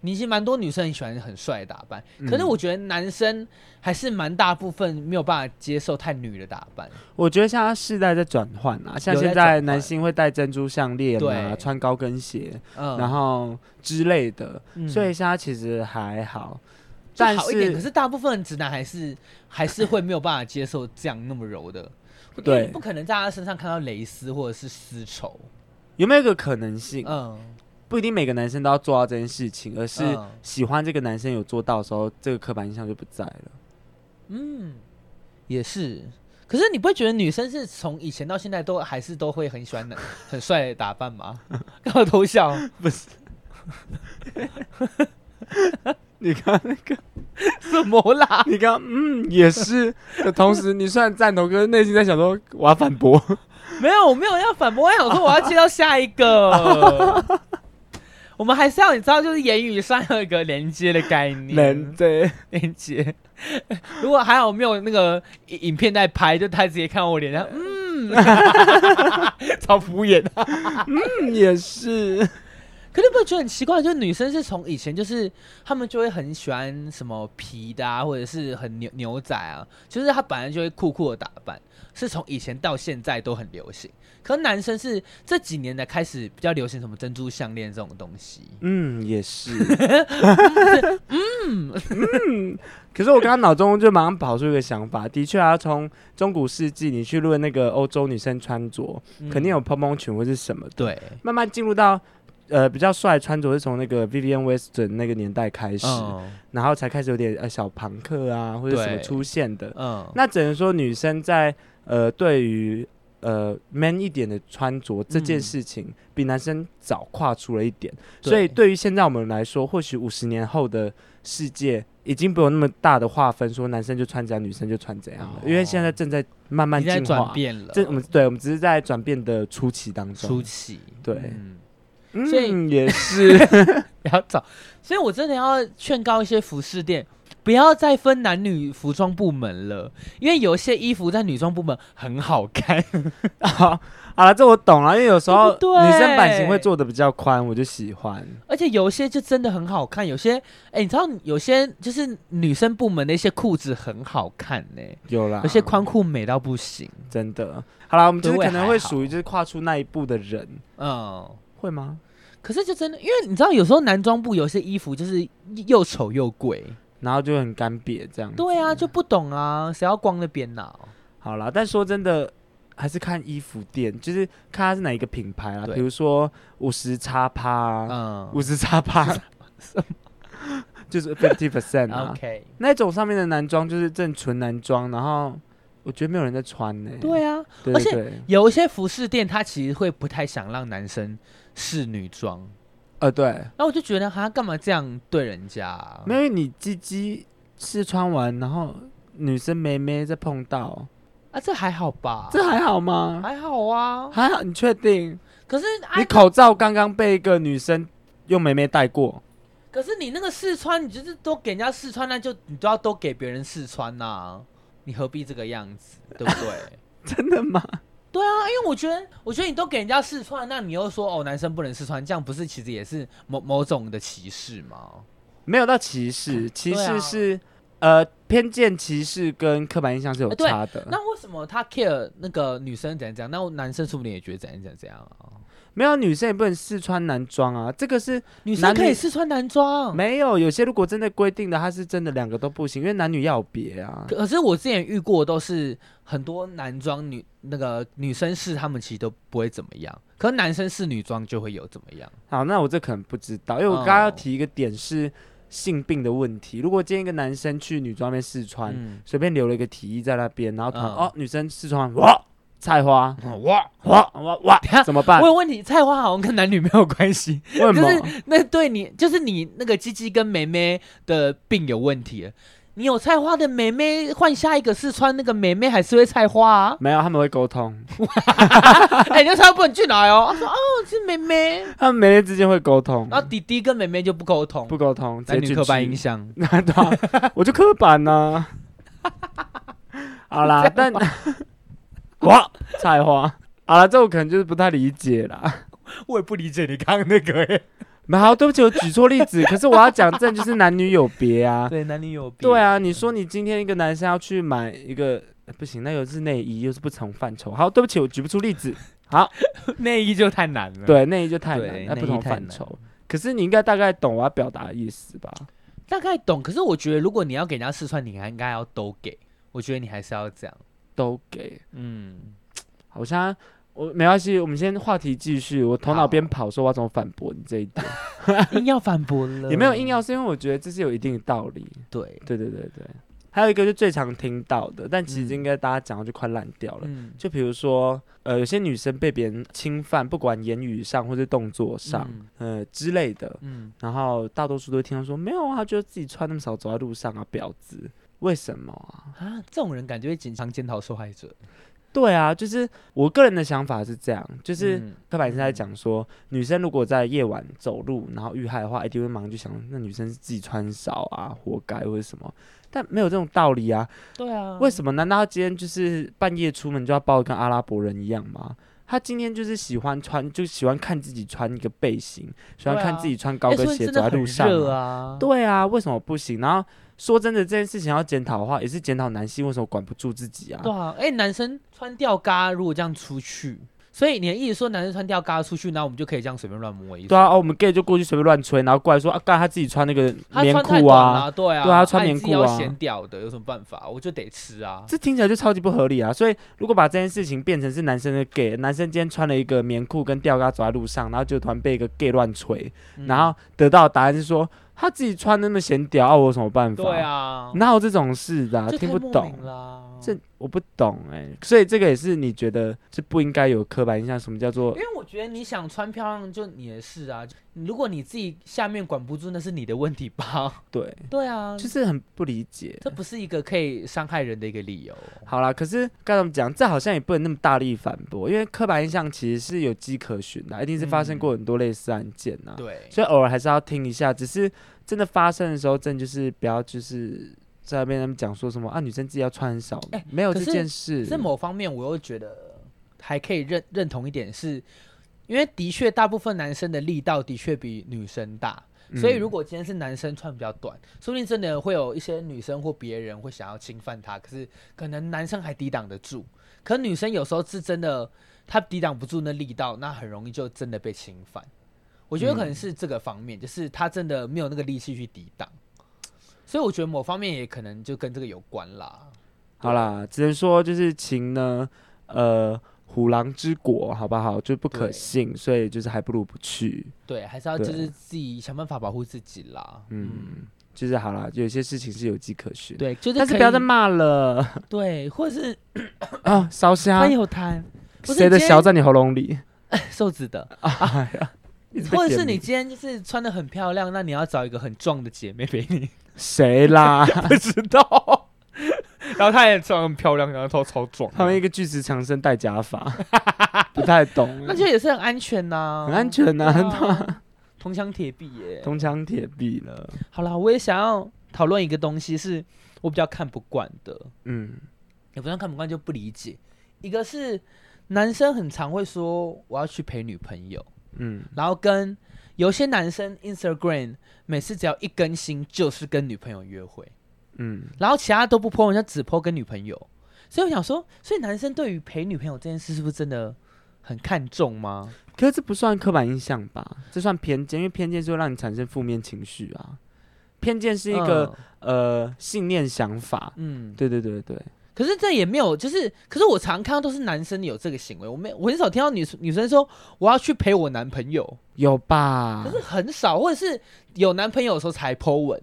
你其实蛮多女生很喜欢很帅的打扮，嗯、可是我觉得男生还是蛮大部分没有办法接受太女的打扮。我觉得像他世代在转换啊，像现在男性会戴珍珠项链啊，对。穿高跟鞋，嗯、然后之类的，嗯、所以现在其实还好，但好一点。是可是大部分直男还是还是会没有办法接受这样那么柔的，对，不可能在他身上看到蕾丝或者是丝绸。有没有一个可能性？嗯，不一定每个男生都要做到这件事情，而是喜欢这个男生有做到的时候，这个刻板印象就不在了。嗯，也是。可是你不会觉得女生是从以前到现在都还是都会很喜欢的很帅的打扮吗？干嘛偷笑？不是。你看那个什么啦？你刚嗯也是的同时，你虽然赞同，可是内心在想说我要反驳。没有，我没有要反驳，我想说我要接到下一个。我们还是要你知道，就是言语上有一个连接的概念。对，连接。如果还好没有那个影片在拍，就他直接看到我脸上，嗯，超敷衍。嗯，也是。可是不会觉得很奇怪？就是女生是从以前就是她们就会很喜欢什么皮的啊，或者是很牛牛仔啊，就是她本来就会酷酷的打扮。是从以前到现在都很流行，可是男生是这几年才开始比较流行什么珍珠项链这种东西。嗯，也是。嗯嗯。可是我刚刚脑中就马上跑出一个想法，的确啊，从中古世纪你去论那个欧洲女生穿着，嗯、肯定有蓬蓬裙或是什么的。对。慢慢进入到呃比较帅穿着是从那个 Vivienne Westwood 那个年代开始，嗯、然后才开始有点呃小朋克啊或者什么出现的。嗯，那只能说女生在呃对于呃 man 一点的穿着这件事情，比男生早跨出了一点。嗯、所以对于现在我们来说，或许五十年后的世界。已经不有那么大的划分，说男生就穿这样，女生就穿这样了。哦、因为现在正在慢慢进化，转变了。这我们对，我们只是在转变的初期当中。初期，对，嗯，所以、嗯、也是比较早。所以我真的要劝告一些服饰店，不要再分男女服装部门了，因为有些衣服在女装部门很好看。好了，这我懂了，因为有时候女生版型会做的比较宽，我就喜欢。而且有些就真的很好看，有些哎、欸，你知道有些就是女生部门的一些裤子很好看呢、欸，有啦，有些宽裤美到不行，真的。好了，我们就是可能会属于就是跨出那一步的人，嗯，会吗？可是就真的，因为你知道有时候男装部有些衣服就是又丑又贵，然后就很干瘪这样。对啊，就不懂啊，谁要光那边呢？好啦，但说真的。还是看衣服店，就是看它是哪一个品牌啊。比如说五十叉趴，嗯，五十叉趴，什么？就是 fifty percent 啊。OK，那种上面的男装就是正纯男装，然后我觉得没有人在穿呢。对啊，而且有一些服饰店，他其实会不太想让男生试女装。呃，对。那我就觉得，他干嘛这样对人家？没有，你鸡鸡试穿完，然后女生妹妹再碰到。啊，这还好吧？这还好吗？还好啊，还好。你确定？可是你口罩刚刚被一个女生用妹妹戴过。可是你那个试穿，你就是都给人家试穿，那就你都要都给别人试穿呐、啊。你何必这个样子，对不对？真的吗？对啊，因为我觉得，我觉得你都给人家试穿，那你又说哦，男生不能试穿，这样不是其实也是某某种的歧视吗？没有到歧视，歧视是。呃，偏见、歧视跟刻板印象是有差的。欸、那为什么他 care 那个女生怎样怎样？那男生说不定也觉得怎样怎样怎样啊？没有，女生也不能试穿男装啊。这个是女生可以试穿男装。没有，有些如果真的规定的，他是真的两个都不行，因为男女要别啊。可是我之前遇过都是很多男装女那个女生试，他们其实都不会怎么样。可是男生试女装就会有怎么样？好，那我这可能不知道，因为我刚刚要提一个点是。性病的问题，如果今天一个男生去女装店试穿，随、嗯、便留了一个提议在那边，然后哦，女生试穿哇，菜花哇哇哇哇，怎么办？我有问题，菜花好像跟男女没有关系，为什么？就是那对你，就是你那个鸡鸡跟妹妹的病有问题。你有菜花的妹妹换下一个试穿，那个妹妹还是会菜花啊？没有，他们会沟通。哎、欸，你说不能去哪哦。他说哦，是妹妹。他们妹妹之间会沟通，然后弟弟跟妹妹就不沟通，不沟通，男女刻板印象。我就刻板呢、啊。好啦，但哇，菜花。好了，这我可能就是不太理解啦。我也不理解你刚刚那个、欸。没好，对不起，我举错例子。可是我要讲这就是男女有别啊。对，男女有别。对啊，你说你今天一个男生要去买一个，不行，那又是内衣，又是不同范畴。好，对不起，我举不出例子。好，内衣就太难了。对，内衣就太难，那不同范畴。可是你应该大概懂我要表达的意思吧？大概懂。可是我觉得，如果你要给人家试穿，你还应该要都给。我觉得你还是要这样，都给。嗯，好像。我没关系，我们先话题继续。我头脑边跑，说我要怎么反驳你这一点，硬要反驳了，也没有硬要，是因为我觉得这是有一定的道理。对，对对对对。还有一个就最常听到的，但其实应该大家讲到就快烂掉了。嗯、就比如说，呃，有些女生被别人侵犯，不管言语上或者动作上，嗯、呃之类的，嗯、然后大多数都听到说，没有啊，他觉得自己穿那么少走在路上啊，婊子，为什么啊？啊，这种人感觉会经常检讨受害者。对啊，就是我个人的想法是这样，就是刻板印象在讲说，嗯、女生如果在夜晚走路然后遇害的话，一定会马上就想，那女生是自己穿少啊，活该或者什么，但没有这种道理啊。对啊，为什么？难道他今天就是半夜出门就要抱跟阿拉伯人一样吗？他今天就是喜欢穿，就喜欢看自己穿一个背心，喜欢看自己穿高跟鞋走在路上啊。对啊，为什么不行？然后。说真的，这件事情要检讨的话，也是检讨男性为什么管不住自己啊？对啊，哎、欸，男生穿吊嘎如果这样出去，所以你的意思说，男生穿吊嘎出去，然后我们就可以这样随便乱摸？对啊，哦，我们 gay 就过去随便乱吹，然后过来说啊，干他自己穿那个棉裤啊，对啊，对啊，他穿棉裤啊，显屌的，有什么办法？我就得吃啊。这听起来就超级不合理啊！所以如果把这件事情变成是男生的 gay，男生今天穿了一个棉裤跟吊嘎走在路上，然后就突然被一个 gay 乱吹，嗯、然后得到的答案是说。他自己穿那么显屌，啊，我有什么办法？对啊，哪有这种事的，啊？听不懂，这我不懂哎，欸。所以这个也是你觉得是不应该有刻板印象？什么叫做？因为我觉得你想穿漂亮，就你的事啊。如果你自己下面管不住，那是你的问题吧？对，对啊，就是很不理解。这不是一个可以伤害人的一个理由。好啦，可是该怎么讲？这好像也不能那么大力反驳，因为刻板印象其实是有迹可循的，一定是发生过很多类似案件呐，啊。对，嗯，所以偶尔还是要听一下。只是真的发生的时候，真的就是不要就是在那边他们讲说什么啊，女生自己要穿很少，欸，没有这件事。在某方面，我又觉得还可以认认同一点是。因为的确，大部分男生的力道的确比女生大，嗯、所以如果今天是男生穿比较短，说不定真的会有一些女生或别人会想要侵犯他。可是可能男生还抵挡得住，可女生有时候是真的，她抵挡不住那力道，那很容易就真的被侵犯。我觉得可能是这个方面，嗯、就是他真的没有那个力气去抵挡，所以我觉得某方面也可能就跟这个有关啦。好啦，只能说就是情呢，呃。虎狼之国，好不好？就不可信，所以就是还不如不去。对，还是要就是自己想办法保护自己啦。嗯，就是好了，有些事情是有迹可循。对，就是但是不要再骂了。对，或者是啊，烧香，还有痰，谁的小在你喉咙里？瘦子的啊，或者是你今天就是穿的很漂亮，那你要找一个很壮的姐妹陪你。谁啦？不知道。然后她也长得很漂亮，然后头超壮。他们一个巨石强森戴假发，不太懂。那就也是很安全呐，很安全呐，啊，铜墙铁壁耶，铜墙铁壁了。好啦，我也想要讨论一个东西，是我比较看不惯的。嗯，也不算看不惯，就不理解。一个是男生很常会说我要去陪女朋友，嗯，然后跟有些男生 Instagram 每次只要一更新就是跟女朋友约会。嗯，然后其他都不 po，人家只 po 跟女朋友，所以我想说，所以男生对于陪女朋友这件事是不是真的很看重吗？可是这不算刻板印象吧？这算偏见，因为偏见就会让你产生负面情绪啊。偏见是一个、嗯、呃信念想法，嗯，对对对对。可是这也没有，就是，可是我常看到都是男生有这个行为，我没我很少听到女女生说我要去陪我男朋友，有吧？可是很少，或者是有男朋友的时候才 po 文，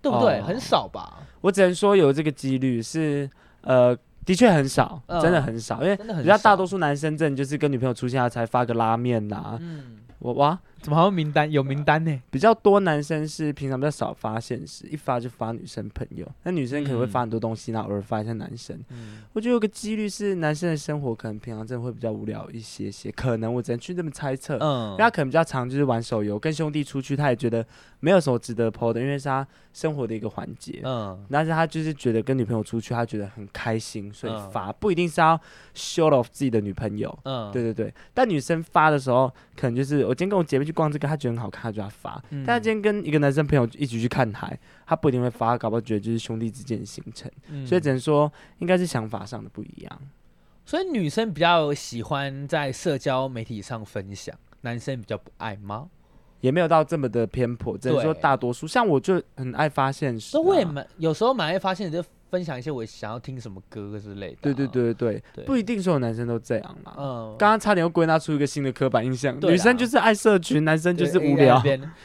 对不对？哦、很少吧？我只能说有这个几率是，呃，的确很少，嗯、真的很少，因为人家大多数男生真的就是跟女朋友出现他才发个拉面呐、啊。嗯，我哇。怎么还有名单？有名单呢？比较多男生是平常比较少发现实，一发就发女生朋友。那女生可能会发很多东西，然后偶尔发一下男生。嗯，我觉得有个几率是男生的生活可能平常真的会比较无聊一些些，可能我只能去这么猜测。嗯，因为他可能比较常就是玩手游，跟兄弟出去，他也觉得没有什么值得 po 的，因为是他生活的一个环节。嗯，但是他就是觉得跟女朋友出去，他觉得很开心，所以发，不一定是要 show off 自己的女朋友。嗯，对对对。但女生发的时候，可能就是我今天跟我姐妹去逛这个，他觉得很好看，他就要发。嗯、但他今天跟一个男生朋友一起去看海，他不一定会发，搞不好觉得就是兄弟之间的行程。嗯、所以只能说，应该是想法上的不一样。所以女生比较喜欢在社交媒体上分享，男生比较不爱吗？也没有到这么的偏颇，只能说大多数。像我就很爱发现实、啊，我也蛮有时候蛮爱发现就。分享一些我想要听什么歌之类的、啊。对对对对对，不一定所有男生都这样嘛。嗯，刚刚差点又归纳出一个新的刻板印象，女生就是爱社群，男生就是无聊。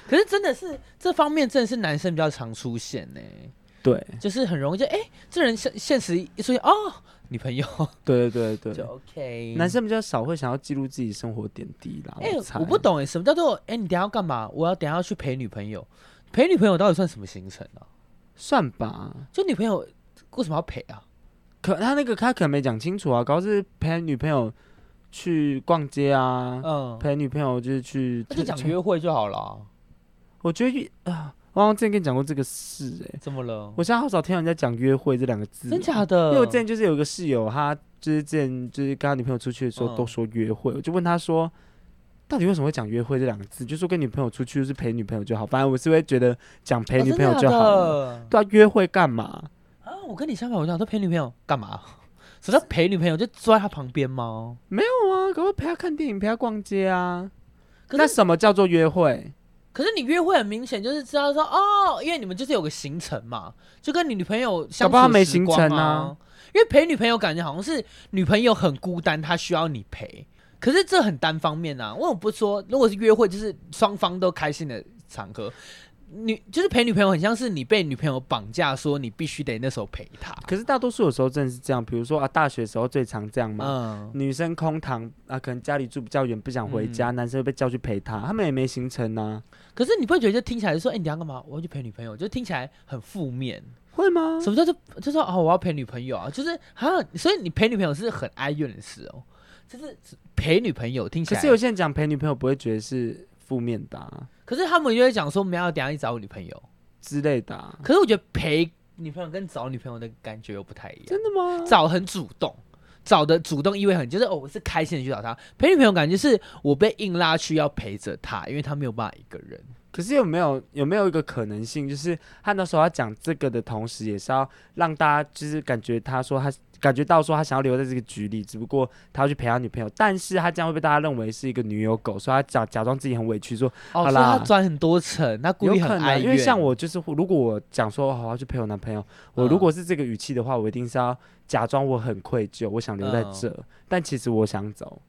可是真的是这方面，真的是男生比较常出现呢。对，就是很容易就哎、欸，这人现现实一出现哦，女朋友。对对对对，就 OK。男生比较少会想要记录自己生活点滴啦。哎、欸，我不懂哎，什么叫做哎、欸？你等下要干嘛？我要等下要去陪女朋友。陪女朋友到底算什么行程啊？算吧，就女朋友。为什么要陪啊？可他那个他可能没讲清楚啊，搞是陪女朋友去逛街啊，嗯，陪女朋友就是去，那就讲约会就好了。我觉得啊，我好像之前跟你讲过这个事，哎，怎么了？我现在好少听到人家讲约会这两个字，真假的？因为我之前就是有个室友，他就是之前就是跟他女朋友出去的时候都说约会，我就问他说，到底为什么会讲约会这两个字？就说跟女朋友出去就是陪女朋友就好，反正我是会觉得讲陪女朋友就好了，对啊，约会干嘛？我跟你相反，我想说陪女朋友干嘛？什么叫陪女朋友？就坐在他旁边吗？没有啊，可不陪她看电影，陪她逛街啊。那什么叫做约会？可是你约会很明显就是知道说哦，因为你们就是有个行程嘛，就跟你女朋友相处、啊。搞不好没行程啊。因为陪女朋友感觉好像是女朋友很孤单，她需要你陪。可是这很单方面啊，为什么不说？如果是约会，就是双方都开心的场合。女就是陪女朋友，很像是你被女朋友绑架，说你必须得那时候陪她。可是大多数的时候真的是这样，比如说啊，大学的时候最常这样嘛。嗯。女生空堂啊，可能家里住比较远，不想回家，嗯、男生会被叫去陪她，他们也没行程呢、啊。可是你不会觉得就听起来说，哎、欸，你要干嘛？我要去陪女朋友，就听起来很负面，会吗？什么叫做就说哦，我要陪女朋友啊？就是好像所以你陪女朋友是很哀怨的事哦，就是陪女朋友听起来。可是有些人讲陪女朋友不会觉得是负面的、啊，可是他们就会讲说，我们要等下去找我女朋友。之类的、啊，可是我觉得陪女朋友跟找女朋友的感觉又不太一样。真的吗？找很主动，找的主动意味很，就是哦，我是开心的去找她。陪女朋友感觉是我被硬拉去要陪着她，因为她没有办法一个人。可是有没有有没有一个可能性，就是他那时候要讲这个的同时，也是要让大家就是感觉他说他。感觉到说他想要留在这个局里，只不过他要去陪他女朋友，但是他这样会被大家认为是一个女友狗，所以他假假装自己很委屈，说哦，好啦，他转很多层，他故意很哀怨。因为像我就是，如果我讲说我要去陪我男朋友，我如果是这个语气的话，我一定是要假装我很愧疚，我想留在这，嗯、但其实我想走。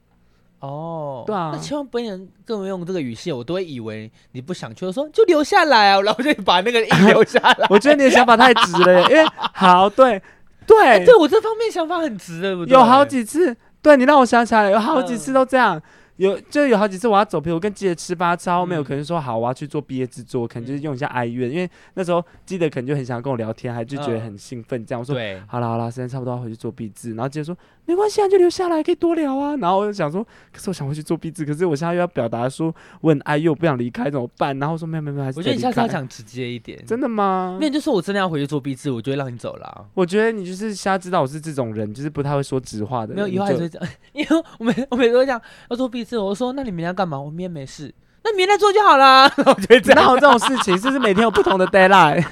哦，对啊，那千万不能跟我用这个语气，我都会以为你不想去，我说就留下来啊，然后就把那个硬留下来。我觉得你的想法太直了，因为好对。对、欸，对我这方面想法很直的，有好几次，对你让我想起来，有好几次都这样。嗯有就有好几次我要走，比如我跟记得吃饭，吃后面有可能说好我要去做毕业制作，可能就是用一下哀怨，因为那时候记得可能就很想跟我聊天，还就觉得很兴奋这样。我说，好了好了，时间差不多要回去做毕制，然后记得说没关系啊，就留下来可以多聊啊。然后我就想说，可是我想回去做壁纸，可是我现在又要表达说我很爱又，不想离开怎么办？然后说没有没有没有，我觉得你下次要讲直接一点，真的吗？那就说我真的要回去做壁纸，我就会让你走了。我觉得你就是瞎知道我是这种人，就是不太会说直话的。没有以后还是会讲，因为我每我每次都讲要做壁纸，我说那你明天要干嘛？我明天没事，那明天做就好了。我觉得哪有这种事情？是不是每天有不同的 deadline？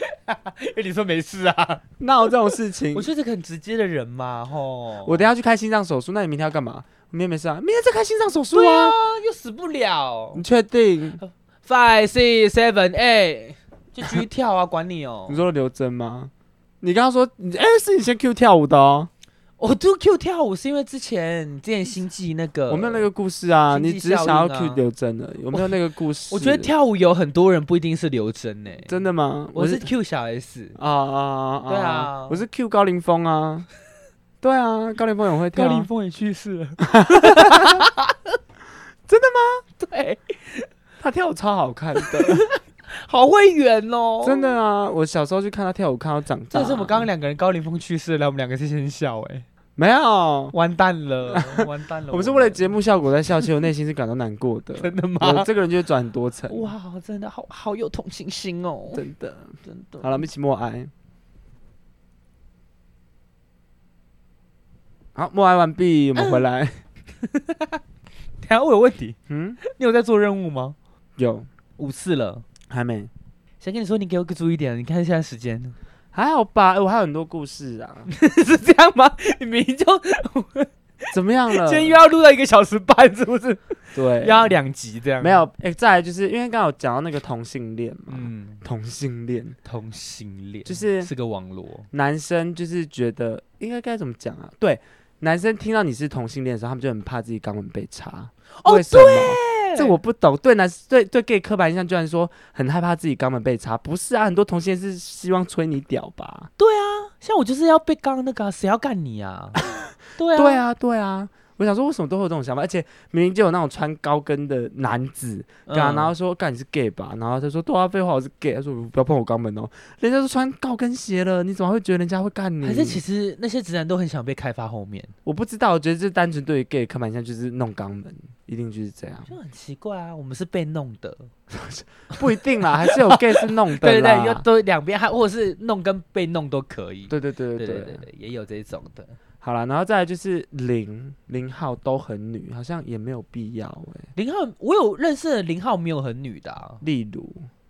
因为你说没事啊，哪有这种事情？我就是个很直接的人嘛，吼！我等下去开心脏手术，那你明天要干嘛？明天没事啊，明天再开心脏手术啊，啊，又死不了。你确定？Five, six, seven, eight，就继续跳啊，管你哦。你说刘真吗？你刚刚说，哎、欸，是你先 Q 跳舞的哦。我都 Q 跳舞是因为之前之前星际那个，我没有那个故事啊，啊你只是想要 Q 刘真的，有没有那个故事？我，我觉得跳舞有很多人不一定是刘真呢，真的吗？我是 Q 小 S 啊啊啊！对啊，我是 Q 高凌风啊，对啊，高凌风也会跳，高凌风也去世了，真的吗？对，他跳舞超好看的。好会圆哦！真的啊，我小时候去看他跳舞，看到长大。这是我们刚刚两个人，高凌风去世了，我们两个是先笑哎、欸，没有，完蛋了，完蛋了。我们是为了节目效果在笑，其实我内心是感到难过的。真的吗？我这个人就是转很多层。哇，真的好好有同情心哦！真的，真的。好了，我们一起默哀。好，默哀完毕，我们回来。等下我有问题。嗯，你有在做任务吗？有五次了。还没，想跟你说，你给我个注意点。你看现在时间，还好吧？我还有很多故事啊，是这样吗？你明明就 怎么样了？今天又要录到一个小时半，是不是？对，要两集这样。没有，哎、欸，再来就是因为刚好讲到那个同性恋嘛，嗯，同性恋，同性恋就是是个网络，男生就是觉得应该该怎么讲啊？对，男生听到你是同性恋的时候，他们就很怕自己肛门被插。哦，为什么？对。这我不懂，对男对对 gay 刻板印象，居然说很害怕自己肛门被插，不是啊？很多同性恋是希望吹你屌吧？对啊，像我就是要被肛那个，谁要干你啊？对啊，对啊，对啊。我想说，为什么都会有这种想法？而且明明就有那种穿高跟的男子，嗯、然后说：“干你是 gay 吧？”然后他说：“对啊，废话，我是 gay。”他说：“不要碰我肛门哦。”人家都穿高跟鞋了，你怎么会觉得人家会干你？还是其实那些直男都很想被开发后面？我不知道，我觉得这单纯对于 gay 刻板印象就是弄肛门，一定就是这样。就很奇怪啊，我们是被弄的，不一定啦，还是有 gay 是弄的。对，对对，要都两边，还或者是弄跟被弄都可以。对对对对对对对对，也有这种的。好了，然后再来就是零零号都很女，好像也没有必要哎、欸。零号我有认识的零号没有很女的、啊，例如，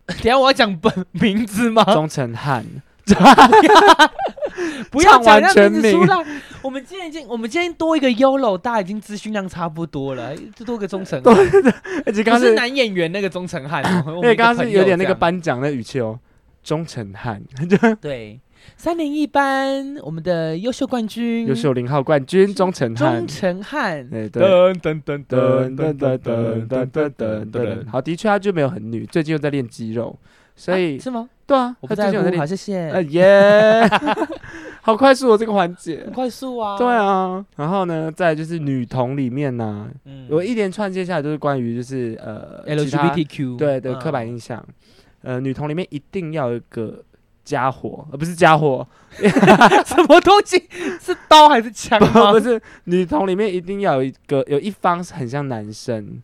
等下我要讲本名字吗？钟成汉，不要讲人家名字出来。我们今天已经，我们今天多一个 YOLO，大家已经资讯量差不多了，就多个忠诚。对对对，而且刚刚是男演员那个忠诚汉，因为刚刚是有点那个颁奖的语气哦，忠诚汉。对，三零一班，我们的优秀冠军，优秀零号冠军，钟成汉。钟成汉。对对。噔噔噔噔噔噔噔噔噔噔。好，的确他就没有很女，最近又在练肌肉。所以、啊、是吗？对啊，我不在乎。好，谢谢。呃耶，好快速哦，这个环节。很快速啊。对啊，然后呢，再就是女童里面呢、啊，嗯，我一连串接下来都是关于就是呃 LGBTQ 对的刻板印象。嗯、呃，女童里面一定要有一个家伙，呃不是家伙，什么东西？是刀还是枪？不是，女同里面一定要有一个有一方是很像男生。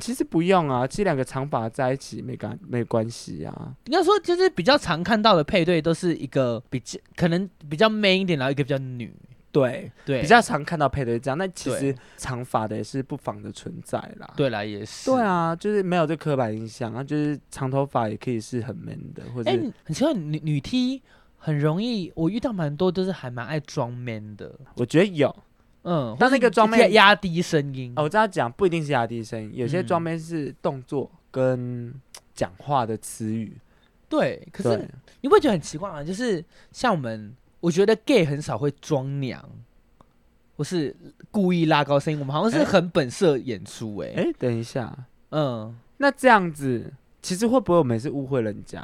其实不用啊，其实两个长发在一起没关没关系啊。应该说，就是比较常看到的配对都是一个比较可能比较 man 一点，然后一个比较女。对对，比较常看到配对这样。那其实长发的也是不妨的存在啦。对啦，也是。对啊，就是没有这刻板印象啊，就是长头发也可以是很 man 的，或者哎，很奇怪，女女 T 很容易，我遇到蛮多都是还蛮爱装 man 的。我觉得有。嗯，但那个装妹压低声音哦，我这样讲不一定是压低声音，有些装妹是动作跟讲话的词语。对，可是你不会觉得很奇怪吗？就是像我们，我觉得 gay 很少会装娘，或是故意拉高声音，我们好像是很本色演出。哎，哎，等一下，嗯，那这样子其实会不会我们是误会人家？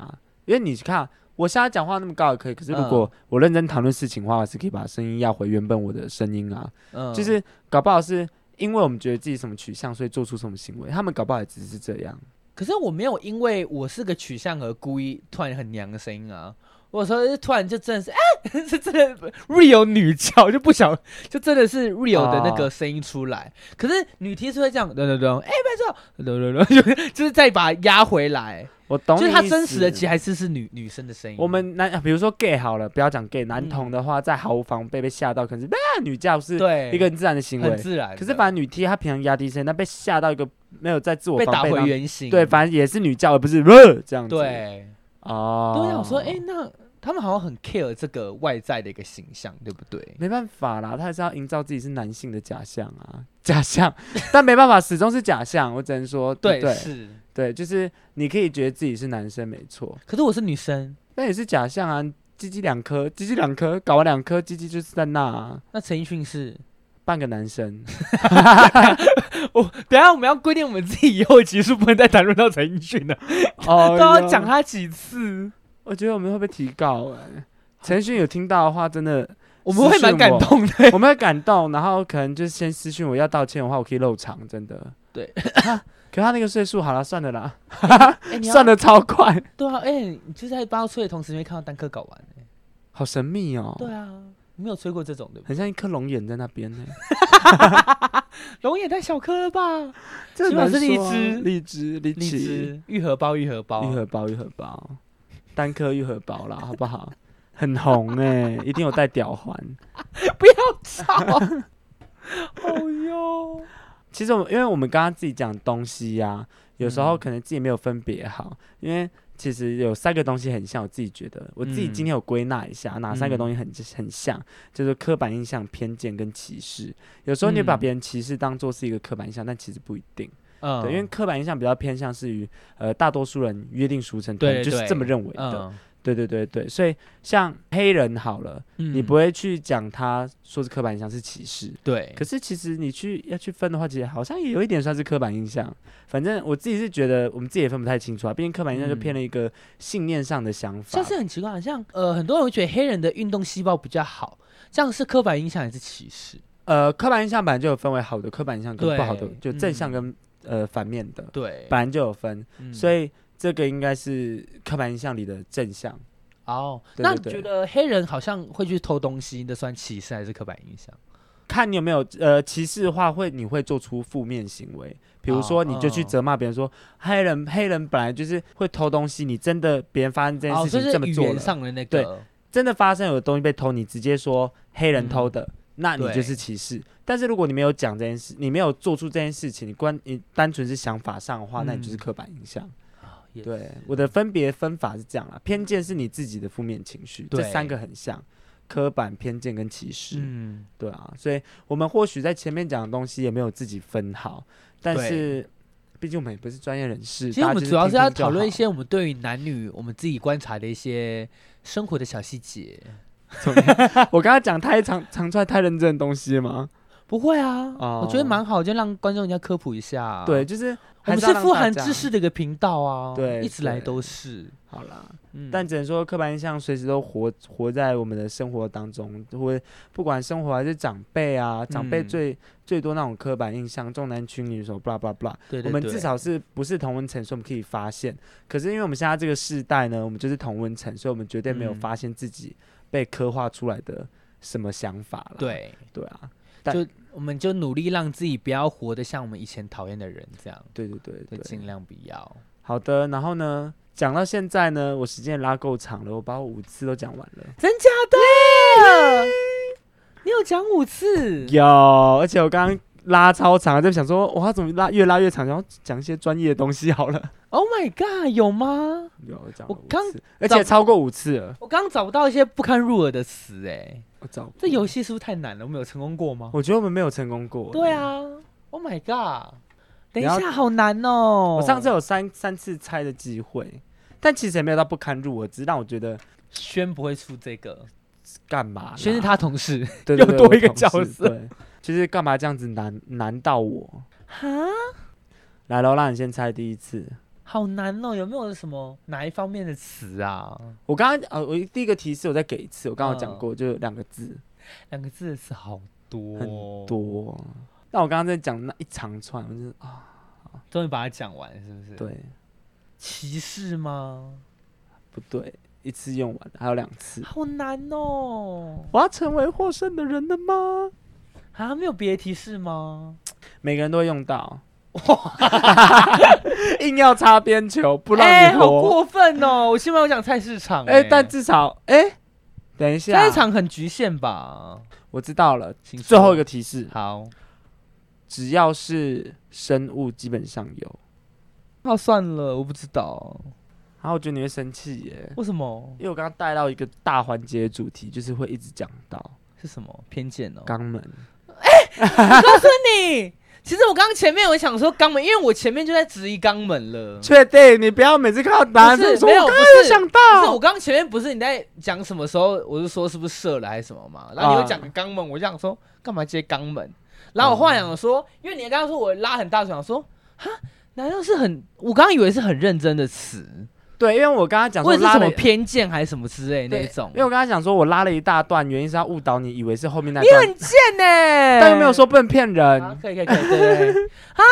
因为你看。我现在讲话那么高也可以，可是如果我认真谈论事情的话，我是可以把声音压回原本我的声音啊。嗯，就是搞不好是因为我们觉得自己什么取向，所以做出什么行为。他们搞不好也只是这样。可是我没有因为我是个取向而故意突然很娘的声音啊。我说突然就真的是，哎、欸，是真的 real 女叫，就不想，就真的是 real 的那个声音出来。哦、可是女 T 是会这样，对哎，就就是再把它压回来。我懂，就是他真实的其实还是是女女生的声音。我们男，比如说 gay 好了，不要讲 gay，男童的话，在毫无防备被吓到，可能是啊女教是一个很自然的行为，很自然。可是反正女 T 她平常压低声，那被吓到一个没有在自我防备，被打回原形。对，反正也是女教，而不是这样子。对，哦，对，我说，哎，那。他们好像很 care 这个外在的一个形象，对不对？没办法啦，他还是要营造自己是男性的假象啊，假象。但没办法，始终是假象。我只能说，对，对是，对，就是你可以觉得自己是男生，没错。可是我是女生，那也是假象啊。鸡鸡两颗，鸡鸡两颗，搞完两颗，鸡鸡就是在那啊。那陈奕迅是半个男生。我等下我们要规定我们自己以后集数不能再谈论到陈奕迅了，哦，都要讲他几次。我觉得我们会被提告哎，陈奕迅有听到的话，真的我们会蛮感动的，我们会感动，然后可能就先私讯我要道歉的话，我可以露场，真的。对，可他那个岁数，好了，算了啦，算的超快。对啊，哎，你就是在帮他吹的同时，没看到单颗睾丸，好神秘哦。对啊，没有吹过这种的，很像一颗龙眼在那边呢。龙眼太小颗了吧？起码是荔枝，荔枝，荔枝，愈合包，愈合包，愈合包，愈合包。单颗愈合包啦，好不好？很红哎、欸，一定有带吊环。不要吵！哦哟，其实我们因为我们刚刚自己讲东西呀、啊，有时候可能自己没有分别好。嗯、因为其实有三个东西很像，我自己觉得，我自己今天有归纳一下，嗯、哪三个东西很很像，就是刻板印象、偏见跟歧视。有时候你把别人歧视当做是一个刻板印象，但其实不一定。嗯，对，因为刻板印象比较偏向是于，呃，大多数人约定俗成，对，就是这么认为的。嗯、对对对对，所以像黑人好了，嗯、你不会去讲他说是刻板印象是歧视，对。可是其实你去要去分的话，其实好像也有一点算是刻板印象。反正我自己是觉得，我们自己也分不太清楚啊。毕竟刻板印象就偏了一个信念上的想法。像是很奇怪，像呃，很多人会觉得黑人的运动细胞比较好，这样是刻板印象还是歧视？呃，刻板印象本来就有分为好的刻板印象跟不好的，就正向跟。呃，反面的，对，本来就有分，嗯、所以这个应该是刻板印象里的正向。哦，对对对，那你觉得黑人好像会去偷东西，那算歧视还是刻板印象？看你有没有呃歧视的话，会你会做出负面行为，比如说你就去责骂别人说、哦、黑人黑人本来就是会偷东西，你真的别人发生这件事情这么做了，哦、上的那个，对，真的发生有东西被偷，你直接说黑人偷的。嗯那你就是歧视，但是如果你没有讲这件事，你没有做出这件事情，你关你单纯是想法上的话，嗯、那你就是刻板印象。对，我的分别分法是这样啦，偏见是你自己的负面情绪，这三个很像，刻板、偏见跟歧视。嗯，对啊，所以我们或许在前面讲的东西也没有自己分好，但是毕竟我们也不是专业人士。其实我们主要是要讨论一些我们对于男女我们自己观察的一些生活的小细节。我刚刚讲太长长出来太认真的东西吗？不会啊，我觉得蛮好，就让观众人家科普一下。对，就是我们是富含知识的一个频道啊，对，一直来都是。好啦，但只能说刻板印象随时都活活在我们的生活当中，会不管生活还是长辈啊，长辈最最多那种刻板印象，重男轻女什么，blah blah blah。对，我们至少是不是同温层，所以我们可以发现。可是因为我们现在这个世代呢，我们就是同温层，所以我们绝对没有发现自己被刻画出来的什么想法了。对，对啊。就我们就努力让自己不要活得像我们以前讨厌的人这样。对对对，对，尽量不要。好的，然后呢，讲到现在呢，我时间拉够长了，我把我五次都讲完了。真假的？你有讲五次？有，而且我刚刚拉超长，就想说，哇怎么拉越拉越长，然后讲一些专业的东西好了。Oh my god，有吗？有，我讲。我刚，而且超过五次了。我刚找不到一些不堪入耳的词，哎。我找这游戏是不是太难了？我们有成功过吗？我觉得我们没有成功过。对啊，Oh my god！等一下，好难哦。我上次有三三次猜的机会，但其实也没有到不堪入耳，只是让我觉得轩不会出这个干嘛？轩是他同事，对，又多一个角色。对，其实干嘛这样子难难到我？哈？来喽，让你先猜第一次。好难哦，有没有什么哪一方面的词啊？我刚刚呃，我第一个提示我再给一次，我刚刚讲过，就两个字，两个字的词好多很多。那我刚刚在讲那一长串，我就啊，终于把它讲完，是不是？对，歧视吗？不对，一次用完，还有两次，好难哦。我要成为获胜的人了吗？啊，没有别的提示吗？每个人都会用到。哇！硬要擦边球，不让你好过分哦！我希望我讲菜市场，欸，哎，但至少，哎，欸，等一下，菜市场很局限吧？我知道了，最后一个提示，好，只要是生物，基本上有。那算了，我不知道。然后我觉得你会生气耶？为什么？因为我刚刚带到一个大环节主题，就是会一直讲到是什么偏见哦？肛门。哎，欸，我告诉你。其实我刚刚前面我想说肛门，因为我前面就在质疑肛门了。确定？你不要每次看到答案就说没有，不是想到。不是我刚刚前面不是你在讲什么时候，我是说是不是射了还是什么嘛？然后你又讲肛门，我就想说干嘛接肛门？然后我后来想说，因为你刚刚说我拉很大，想说哈，难道是很？我刚刚以为是很认真的词。对，因为我刚刚讲说拉什么偏见还是什么之类那种，因为我刚刚讲说我拉了一大段，原因是要误导你，以为是后面那段。你很贱呢、欸，但又没有说不能骗人。可以可以可以，对对对。啊，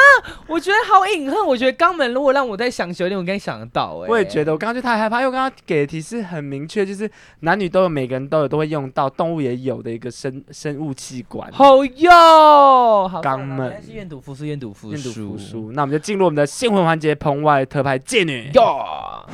我觉得好隐恨。我觉得肛门如果让我再想久一点，我应该想得到、欸。我也觉得，我刚刚就太害怕，因为我刚刚给的提示很明确，就是男女都有，每个人都有，都会用到，动物也有的一个生生物器官。好哟，肛门。是愿赌服输，愿赌服输。愿赌服输。那我们就进入我们的新闻环节，棚外特派贱女。哟。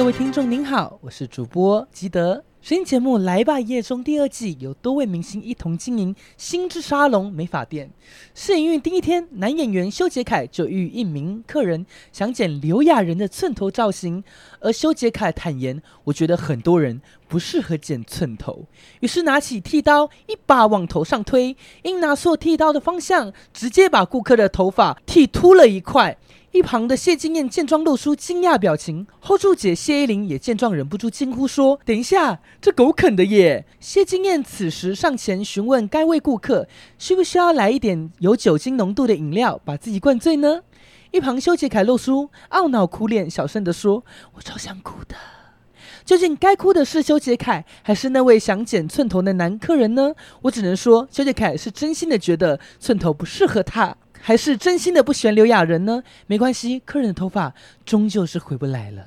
各位听众您好，我是主播吉德。声音节目《来吧夜中》第二季有多位明星一同经营星之沙龙美发店。试营运第一天，男演员修杰楷就遇一名客人想剪刘亚仁的寸头造型，而修杰楷坦言：“我觉得很多人不适合剪寸头。”于是拿起剃刀，一把往头上推，因拿错剃刀的方向，直接把顾客的头发剃秃了一块。一旁的谢金燕见状露出惊讶表情，hold 住姐谢依霖也见状忍不住惊呼说：“等一下，这狗啃的耶！”谢金燕此时上前询问该位顾客需不需要来一点有酒精浓度的饮料，把自己灌醉呢？一旁修杰楷露出懊恼苦脸，小声地说：“我超想哭的。”究竟该哭的是修杰楷，还是那位想剪寸头的男客人呢？我只能说，修杰楷是真心的觉得寸头不适合他。还是真心的不喜欢刘亚仁呢？没关系，客人的头发终究是回不来了。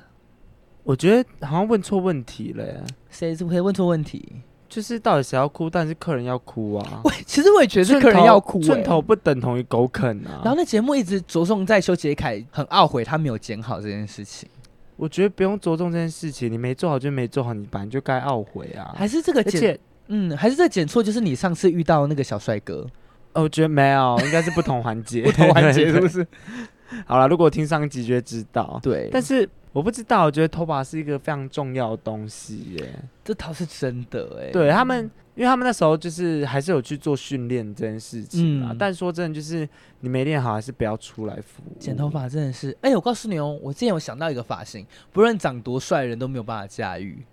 我觉得好像问错问题了耶。谁是不会问错问题？就是到底谁要哭，但是客人要哭啊。喂，其实我也觉得是客人要哭。寸头不等同于狗啃啊。然后那节目一直着重在修杰楷很懊悔他没有剪好这件事情。我觉得不用着重这件事情，你没做好就没做好，你本来就该懊悔啊。还是这个剪嗯，还是这剪错，就是你上次遇到那个小帅哥。哦，我觉得没有，应该是不同环节，不同环节是不是？好了，如果听上集就会知道。对，但是我不知道，我觉得头发是一个非常重要的东西耶。这倒是真的哎。对他们，因为他们那时候就是还是有去做训练这件事情啊。嗯、但说真的，就是你没练好，还是不要出来服务。剪头发真的是，哎、欸，我告诉你哦，我之前有想到一个发型，不论长多帅的人都没有办法驾驭。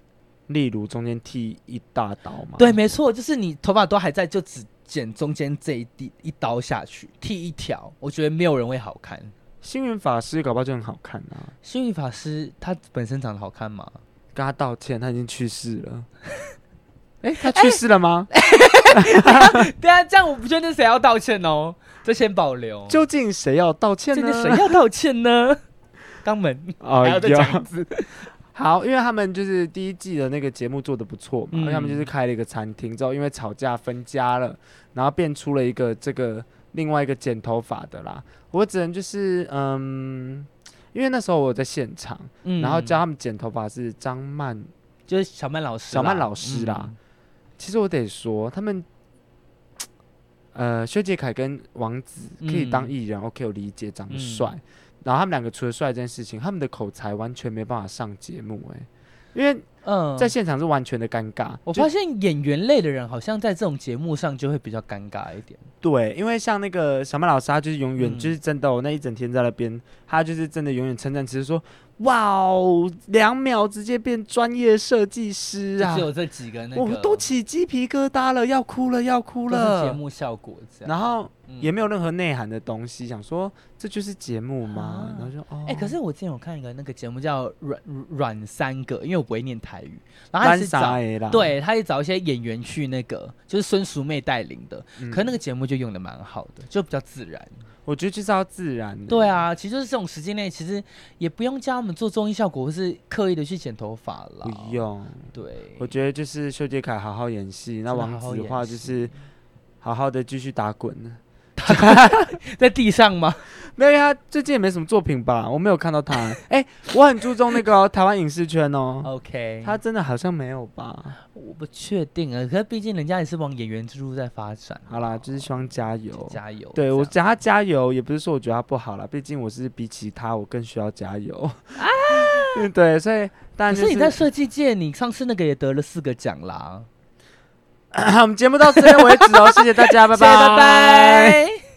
例如中间剃一大刀嘛？对，没错，就是你头发都还在，就只剪中间这一地一刀下去，剃一条，我觉得没有人会好看。星云法师搞不好就很好看啊！星云法师他本身长得好看吗？跟他道歉，他已经去世了。哎、欸，他去世了吗？对啊，这样我不确定谁要道歉哦，这先保留。究竟谁要道歉呢？谁要道歉呢？肛门哦，还要再讲一次。好，因为他们就是第一季的那个节目做的不错嘛，嗯、因为他们就是开了一个餐厅之后，因为吵架分家了，然后变出了一个这个另外一个剪头发的啦。我只能就是嗯，因为那时候我在现场，嗯、然后教他们剪头发是张曼，就是小曼老师，小曼老师啦。嗯、其实我得说，他们呃，修杰楷跟王子可以当艺人、嗯、，OK，我理解，长得帅。嗯、然后他们两个除了帅这件事情，他们的口才完全没办法上节目、欸，哎，因为。嗯，在现场是完全的尴尬。我发现演员类的人好像在这种节目上就会比较尴尬一点。对，因为像那个小曼老师，他就是永远就是真的，我那一整天在那边，他就是真的永远称赞，只是说。哇哦！两秒直接变专业设计师啊！只有这几个那个，我都起鸡皮疙瘩了，要哭了，要哭了。节目效果这样，然后也没有任何内涵的东西，想说这就是节目吗？然后就哦，哎，可是我之前有看一个那个节目叫《软软三个》，因为我不会念台语，然后他是找对，他也找一些演员去那个，就是孙淑妹带领的，可是那个节目就用的蛮好的，就比较自然。我觉得就是要自然的。对啊，其实就是这种时间内，其实也不用教他们做综艺效果，或是刻意的去剪头发了。不用。对，我觉得就是修杰楷好好演戏，那王子的话就是好好的继续打滚呢。在地上吗？没有，他最近也没什么作品吧？我没有看到他。哎、欸，我很注重那个、哦、台湾影视圈哦。OK，他真的好像没有吧？我不确定啊。可是毕竟人家也是往演员之路在发展。好啦，就是希望加油，加油。对，我讲他加油，也不是说我觉得他不好啦。毕竟我是比起他，我更需要加油。啊，对，所以但、是你在设计界，你上次那个也得了四个奖啦。我们节目到这边为止哦，谢谢大家，拜拜，拜拜。